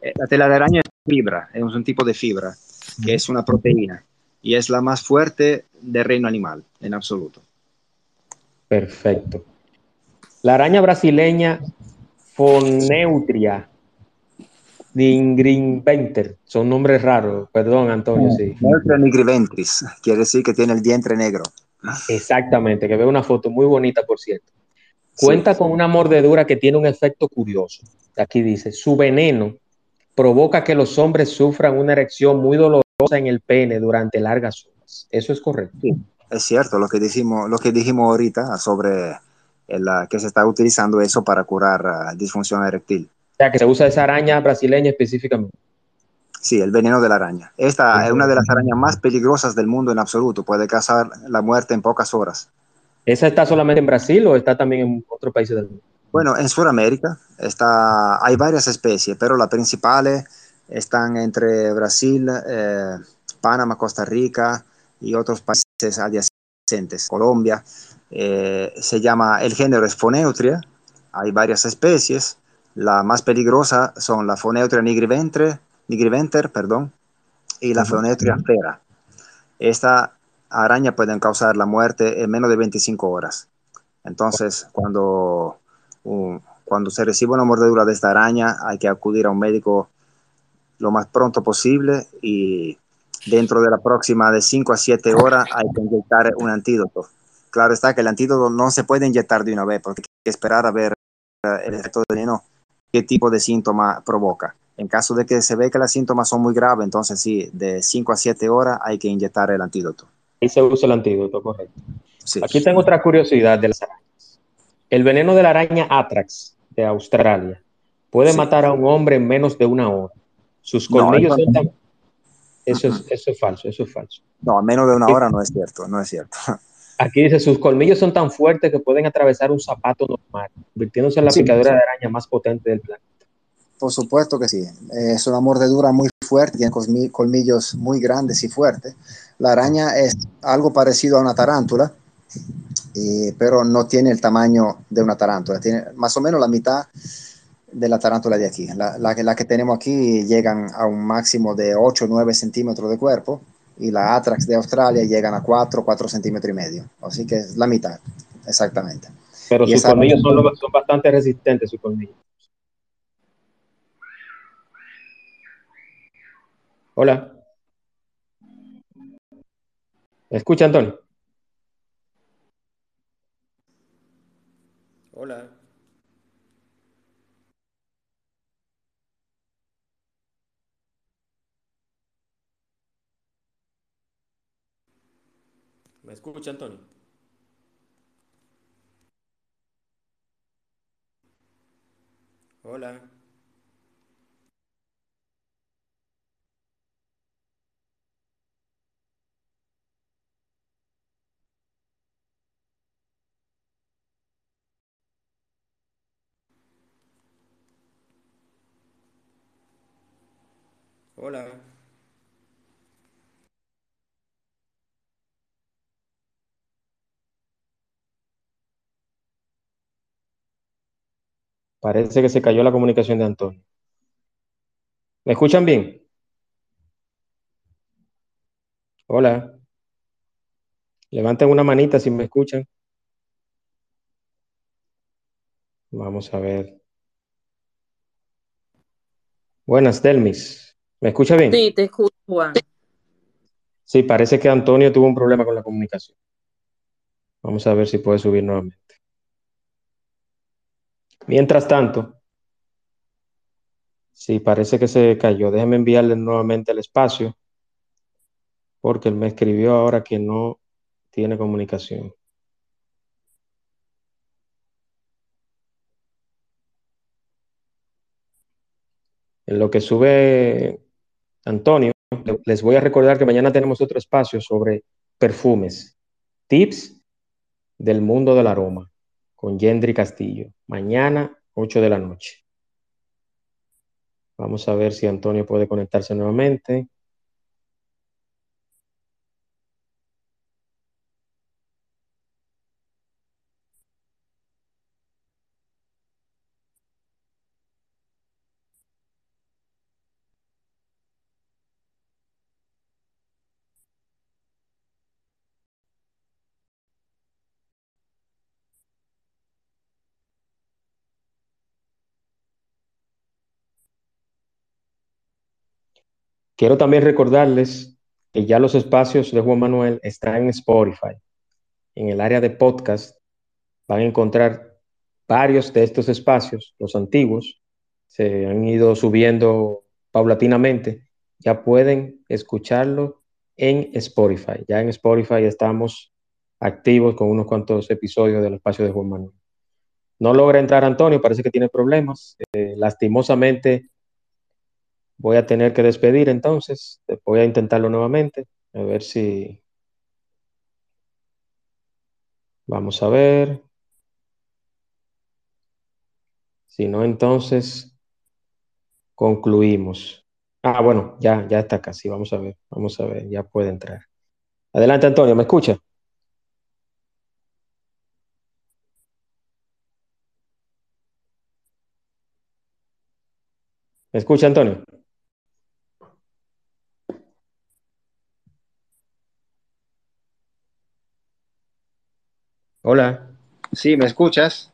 Eh, La tela de araña es fibra, es un tipo de fibra, que es una proteína, y es la más fuerte del reino animal, en absoluto. Perfecto. La araña brasileña Foneutria nigrinventer. Son nombres raros. Perdón, Antonio, sí. Nigriventris, quiere decir que tiene el vientre negro. Exactamente, que veo una foto muy bonita, por cierto. Cuenta Sí. con una mordedura que tiene un efecto curioso. Aquí dice, su veneno provoca que los hombres sufran una erección muy dolorosa en el pene durante largas horas. Eso es correcto. Sí, es cierto lo que dijimos, lo que dijimos ahorita sobre el, ah, que se está utilizando eso para curar ah, disfunción eréctil. O sea, que se usa esa araña brasileña específicamente. Sí, el veneno de la araña. Esta es una de las arañas más peligrosas del mundo en absoluto. Puede causar la muerte en pocas horas. ¿Esa está solamente en Brasil o está también en otros países del mundo? Bueno, en Sudamérica está, hay varias especies, pero las principales están entre Brasil, eh, Panamá, Costa Rica y otros países adyacentes, Colombia. Eh, se llama, el género es Foneutria. Hay varias especies. La más peligrosa son la Foneutria nigriventer, nigriventer perdón, y la Ujú. Foneutria fera. Esta araña puede causar la muerte en menos de 25 horas. Entonces, cuando, uh, cuando se recibe una mordedura de esta araña, hay que acudir a un médico lo más pronto posible y dentro de la próxima de 5 a 7 horas hay que inyectar un antídoto. Claro está que el antídoto no se puede inyectar de una vez porque hay que esperar a ver eh, el efecto del veneno, qué tipo de síntoma provoca. En caso de que se ve que los síntomas son muy graves, entonces sí, de 5 a 7 horas hay que inyectar el antídoto. Ahí se usa el antídoto, correcto. Sí. Aquí tengo otra curiosidad de las arañas. El veneno de la araña Atrax de Australia puede Sí. matar a un hombre en menos de una hora. Sus colmillos eso- son tan... Eso es, eso es falso, eso es falso. No, menos de una hora no es cierto, no es cierto. Aquí dice, sus colmillos son tan fuertes que pueden atravesar un zapato normal, convirtiéndose en la Sí. picadura de araña más potente del planeta. Por supuesto que sí. Es una mordedura muy fuerte, tiene colmi- colmillos muy grandes y fuertes. La araña es algo parecido a una tarántula, y- pero no tiene el tamaño de una tarántula. Tiene más o menos la mitad de la tarántula de aquí. La, la que tenemos aquí llegan a un máximo de 8 o 9 centímetros de cuerpo y la Atrax de Australia llegan a 4, 4 centímetros y medio. Así que es la mitad, exactamente. Pero Y sus colmillos son, son bastante resistentes, sus colmillos. Hola. ¿Me escucha, Antonio? Hola. ¿Me escucha, Antonio? Hola. Hola. Parece que se cayó la comunicación de Antonio. ¿Me escuchan bien? Hola. Levanten una manita si me escuchan. Vamos a ver. Buenas, Delmis. ¿Me escucha bien? Sí, te escucho, Juan. Sí, parece que Antonio tuvo un problema con la comunicación. Vamos a ver si puede subir nuevamente. Mientras tanto, Sí, parece que se cayó. Déjeme enviarle nuevamente el espacio porque él me escribió ahora que no tiene comunicación. En lo que sube Antonio, les voy a recordar que mañana tenemos otro espacio sobre perfumes, tips del mundo del aroma, con Yendri Castillo. Mañana, 8 de la noche. Vamos a ver si Antonio puede conectarse nuevamente. Quiero también recordarles que ya los espacios de Juan Manuel están en Spotify. En el área de podcast van a encontrar varios de estos espacios, los antiguos, se han ido subiendo paulatinamente. Ya pueden escucharlo en Spotify. Ya en Spotify estamos activos con unos cuantos episodios del espacio de Juan Manuel. No logra entrar Antonio, parece que tiene problemas. Eh, lastimosamente, Voy a tener que despedir entonces. Voy a intentarlo nuevamente. A ver si... Vamos a ver. Si no, entonces concluimos. Ah, bueno, ya, ya está casi. Vamos a ver, vamos a ver, ya puede entrar. Adelante, Antonio, ¿me escucha? ¿Me escucha, Antonio? Hola. Sí, ¿me escuchas?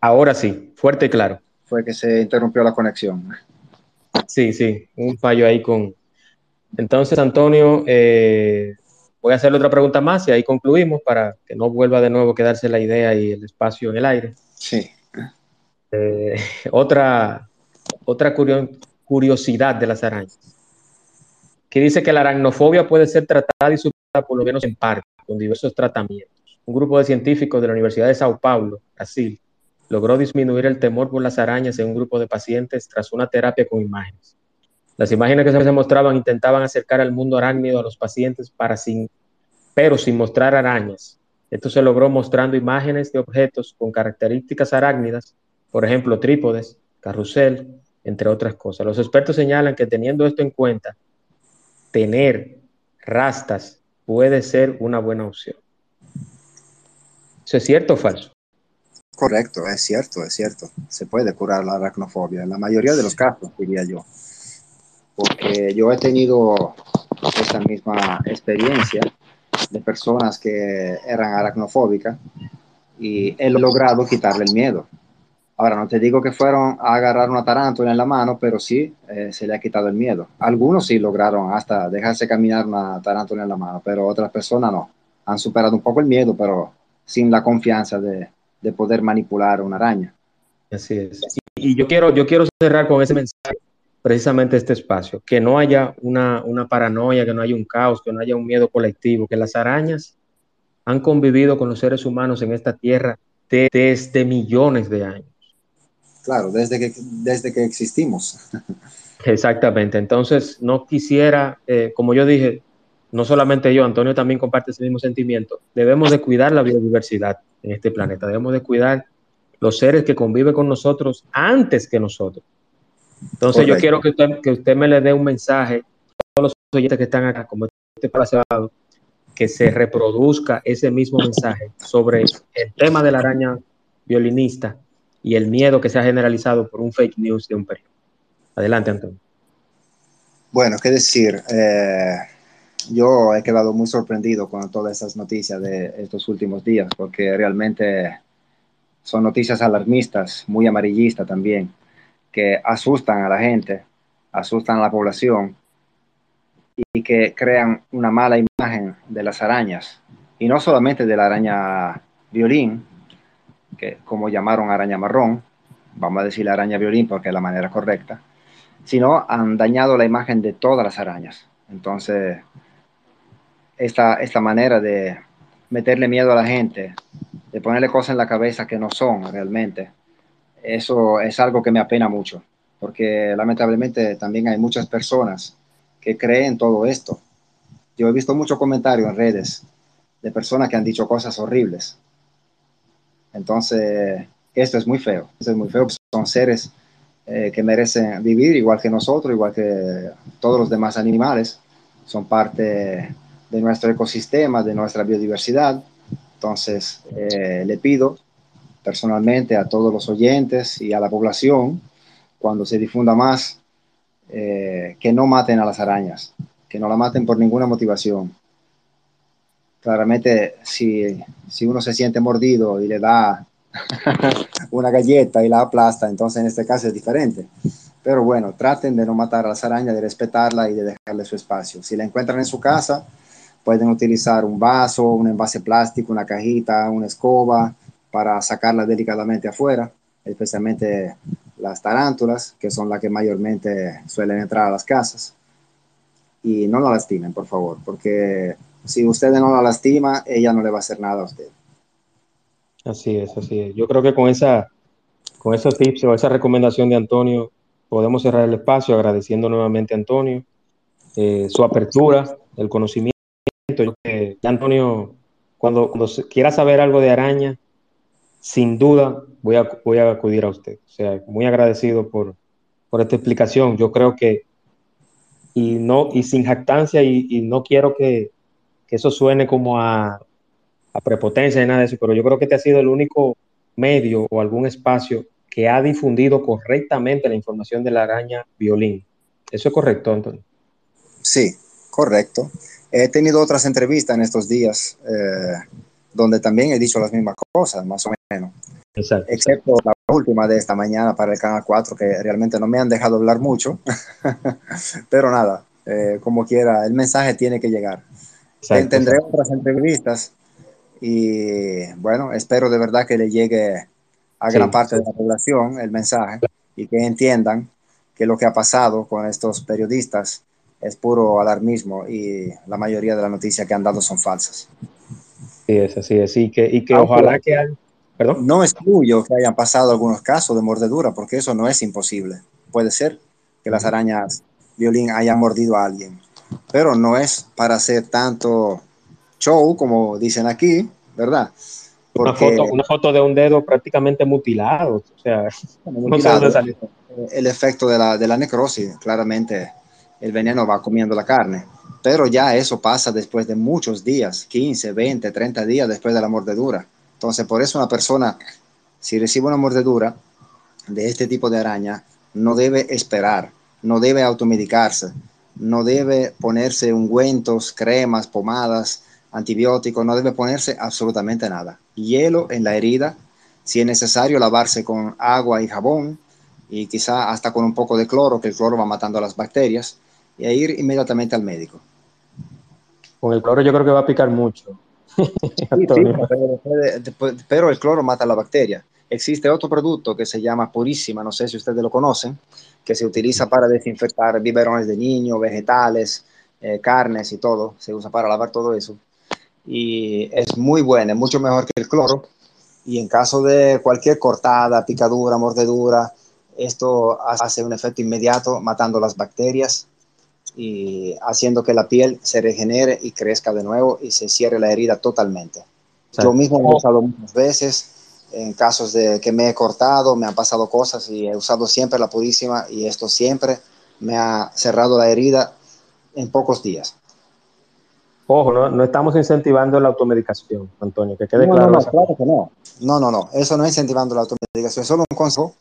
Ahora sí, fuerte y claro. Fue que se interrumpió la conexión. Sí, sí, un fallo ahí con... Entonces, Antonio, eh, voy a hacerle otra pregunta más y ahí concluimos para que no vuelva de nuevo a quedarse la idea y el espacio en el aire. Sí. Eh, otra otra curiosidad de las arañas, que dice que la aracnofobia puede ser tratada y superada por lo menos en parte, con diversos tratamientos un grupo de científicos de la Universidad de Sao Paulo, Brasil, logró disminuir el temor por las arañas en un grupo de pacientes tras una terapia con imágenes. Las imágenes que se mostraban intentaban acercar al mundo arácnido a los pacientes sin, pero sin mostrar arañas. Esto se logró mostrando imágenes de objetos con características arácnidas, por ejemplo, trípodes, carrusel, entre otras cosas. Los expertos señalan que teniendo esto en cuenta, tener rastas puede ser una buena opción. ¿Eso es cierto o falso? Correcto, es cierto, es cierto. Se puede curar la aracnofobia, en la mayoría de los casos, diría yo. Porque yo he tenido esta misma experiencia de personas que eran aracnofóbicas y he logrado quitarle el miedo. Ahora, no te digo que fueron a agarrar una tarántula en la mano, pero sí eh, se le ha quitado el miedo. Algunos sí lograron hasta dejarse caminar una tarántula en la mano, pero otras personas no. Han superado un poco el miedo, pero sin la confianza de, poder manipular una araña. Así es. Y, yo, quiero, yo quiero cerrar con ese mensaje, precisamente este espacio, que no haya una, paranoia, que no haya un caos, que no haya un miedo colectivo, que las arañas han convivido con los seres humanos en esta tierra desde millones de años. Claro, desde que, desde que existimos. Exactamente. Entonces, no quisiera, eh, como yo dije, no solamente yo, Antonio también comparte ese mismo sentimiento, debemos de cuidar la biodiversidad en este planeta, debemos de cuidar los seres que conviven con nosotros antes que nosotros. Entonces yo quiero que usted, que usted me le dé un mensaje a todos los oyentes que están acá, como este pasado, que se reproduzca ese mismo mensaje sobre el tema de la araña violinista y el miedo que se ha generalizado por un fake news de un periodo. Adelante, Antonio. Bueno, qué decir. Eh yo he quedado muy sorprendido con todas esas noticias de estos últimos días, porque realmente son noticias alarmistas, muy amarillistas también, que asustan a la gente, asustan a la población y que crean una mala imagen de las arañas. Y no solamente de la araña violín, que como llamaron araña marrón, vamos a decir la araña violín porque es la manera correcta, sino han dañado la imagen de todas las arañas. Entonces, esta, esta manera de meterle miedo a la gente, de ponerle cosas en la cabeza que no son realmente, eso es algo que me apena mucho, porque lamentablemente también hay muchas personas que creen todo esto. Yo he visto muchos comentarios en redes de personas que han dicho cosas horribles. Entonces, esto es muy feo, esto es muy feo, son seres eh, que merecen vivir igual que nosotros, igual que todos los demás animales, son parte de nuestro ecosistema, de nuestra biodiversidad. Entonces, eh, le pido personalmente a todos los oyentes y a la población, cuando se difunda más, eh, que no maten a las arañas, que no la maten por ninguna motivación. Claramente, si, si uno se siente mordido y le da una galleta y la aplasta, entonces en este caso es diferente. Pero bueno, traten de no matar a las arañas, de respetarla y de dejarle su espacio. Si la encuentran en su casa, pueden utilizar un vaso, un envase plástico, una cajita, una escoba para sacarla delicadamente afuera, especialmente las tarántulas, que son las que mayormente suelen entrar a las casas. Y no la lastimen, por favor, porque si ustedes no la lastima, ella no le va a hacer nada a usted. Así es, así es. Yo creo que con esa, con esos tips o esa recomendación de Antonio, podemos cerrar el espacio agradeciendo nuevamente a Antonio eh, su apertura, el conocimiento. Antonio, cuando, quiera saber algo de araña, sin duda voy a, voy a acudir a usted. O sea, muy agradecido por, esta explicación. Yo creo que, y, no, y sin jactancia, y, y no quiero que, eso suene como a, prepotencia ni nada de eso, pero yo creo que este ha sido el único medio o algún espacio que ha difundido correctamente la información de la araña violín. ¿Eso es correcto, Antonio? Sí, correcto. He tenido otras entrevistas en estos días eh, donde también he dicho las mismas cosas, más o menos. Exacto. Excepto la última de esta mañana para el Canal 4, que realmente no me han dejado hablar mucho. Pero nada, eh, como quiera, el mensaje tiene que llegar. Exacto, Tendré otras entrevistas y bueno, espero de verdad que le llegue a gran parte de la población el mensaje y que entiendan que lo que ha pasado con estos periodistas es puro alarmismo y la mayoría de las noticias que han dado son falsas. Sí, es así, es, y que, y que ojalá que... ¿Perdón? No excluyo que hayan pasado algunos casos de mordedura, porque eso no es imposible. Puede ser que las arañas violín hayan mordido a alguien, pero no es para hacer tanto show, como dicen aquí, ¿verdad? Una, foto, una foto de un dedo prácticamente mutilado, o sea, mutilado, no el efecto de la, de la necrosis, claramente el veneno va comiendo la carne, pero ya eso pasa después de muchos días, 15, 20, 30 días después de la mordedura. Entonces, por eso una persona, si recibe una mordedura de este tipo de araña, no debe esperar, no debe automedicarse, no debe ponerse ungüentos, cremas, pomadas, antibióticos, no debe ponerse absolutamente nada. Hielo en la herida, si es necesario lavarse con agua y jabón y quizá hasta con un poco de cloro, que el cloro va matando a las bacterias, y a ir inmediatamente al médico. Con el cloro yo creo que va a picar mucho. pero, el cloro mata a la bacteria. Existe otro producto que se llama Purísima, no sé si ustedes lo conocen, que se utiliza para desinfectar biberones de niños, vegetales, eh, carnes y todo. Se usa para lavar todo eso y es muy buena, es mucho mejor que el cloro. Y en caso de cualquier cortada, picadura, mordedura, esto hace un efecto inmediato matando las bacterias y haciendo que la piel se regenere y crezca de nuevo y se cierre la herida totalmente. Yo mismo lo he usado muchas veces en casos de que me he cortado, me han pasado cosas y he usado siempre la purísima y esto siempre me ha cerrado la herida en pocos días. Ojo, no, estamos incentivando la automedicación, Antonio, que quede claro. No, claro que no. No, no, no. Eso no es incentivando la automedicación. Es solo un consejo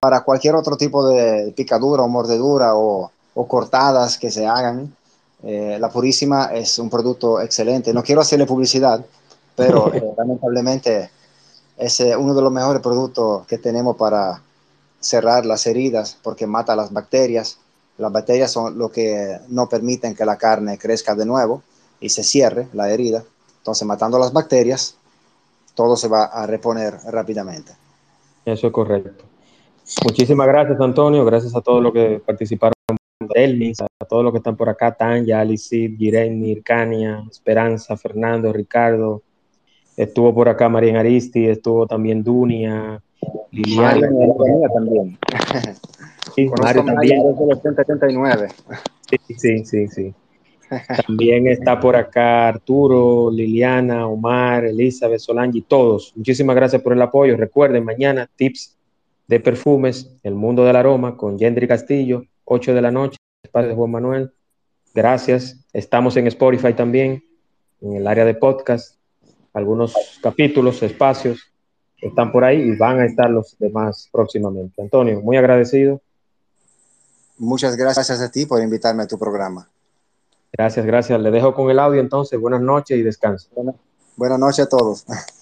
para cualquier otro tipo de picadura o mordedura o, cortadas que se hagan. Eh, la Purísima es un producto excelente. No quiero hacerle publicidad, pero eh, lamentablemente es eh, uno de los mejores productos que tenemos para cerrar las heridas porque mata las bacterias. Las bacterias son lo que no permiten que la carne crezca de nuevo y se cierre la herida. Entonces, matando las bacterias, todo se va a reponer rápidamente. Eso es correcto. Muchísimas gracias, Antonio. Gracias a todos los que participaron. Elmis, a todos los que están por acá, Tanya, Alicid, Gireni, Ircania, Esperanza, Fernando, Ricardo. Estuvo por acá María Aristi, estuvo también Dunia, Liliana. también. Sí, Mario también. Sí, sí, sí, sí. También está por acá Arturo, Liliana, Omar, Elizabeth, Solange, todos. Muchísimas gracias por el apoyo. Recuerden, mañana tips de perfumes, el mundo del aroma con Gendry Castillo, 8 de la noche, espacio de Juan Manuel. Gracias. Estamos en Spotify también, en el área de podcast. Algunos capítulos, espacios están por ahí y van a estar los demás próximamente. Antonio, muy agradecido. Muchas gracias a ti por invitarme a tu programa. Gracias, gracias. Le dejo con el audio entonces. Buenas noches y descanso. Buenas noches a todos.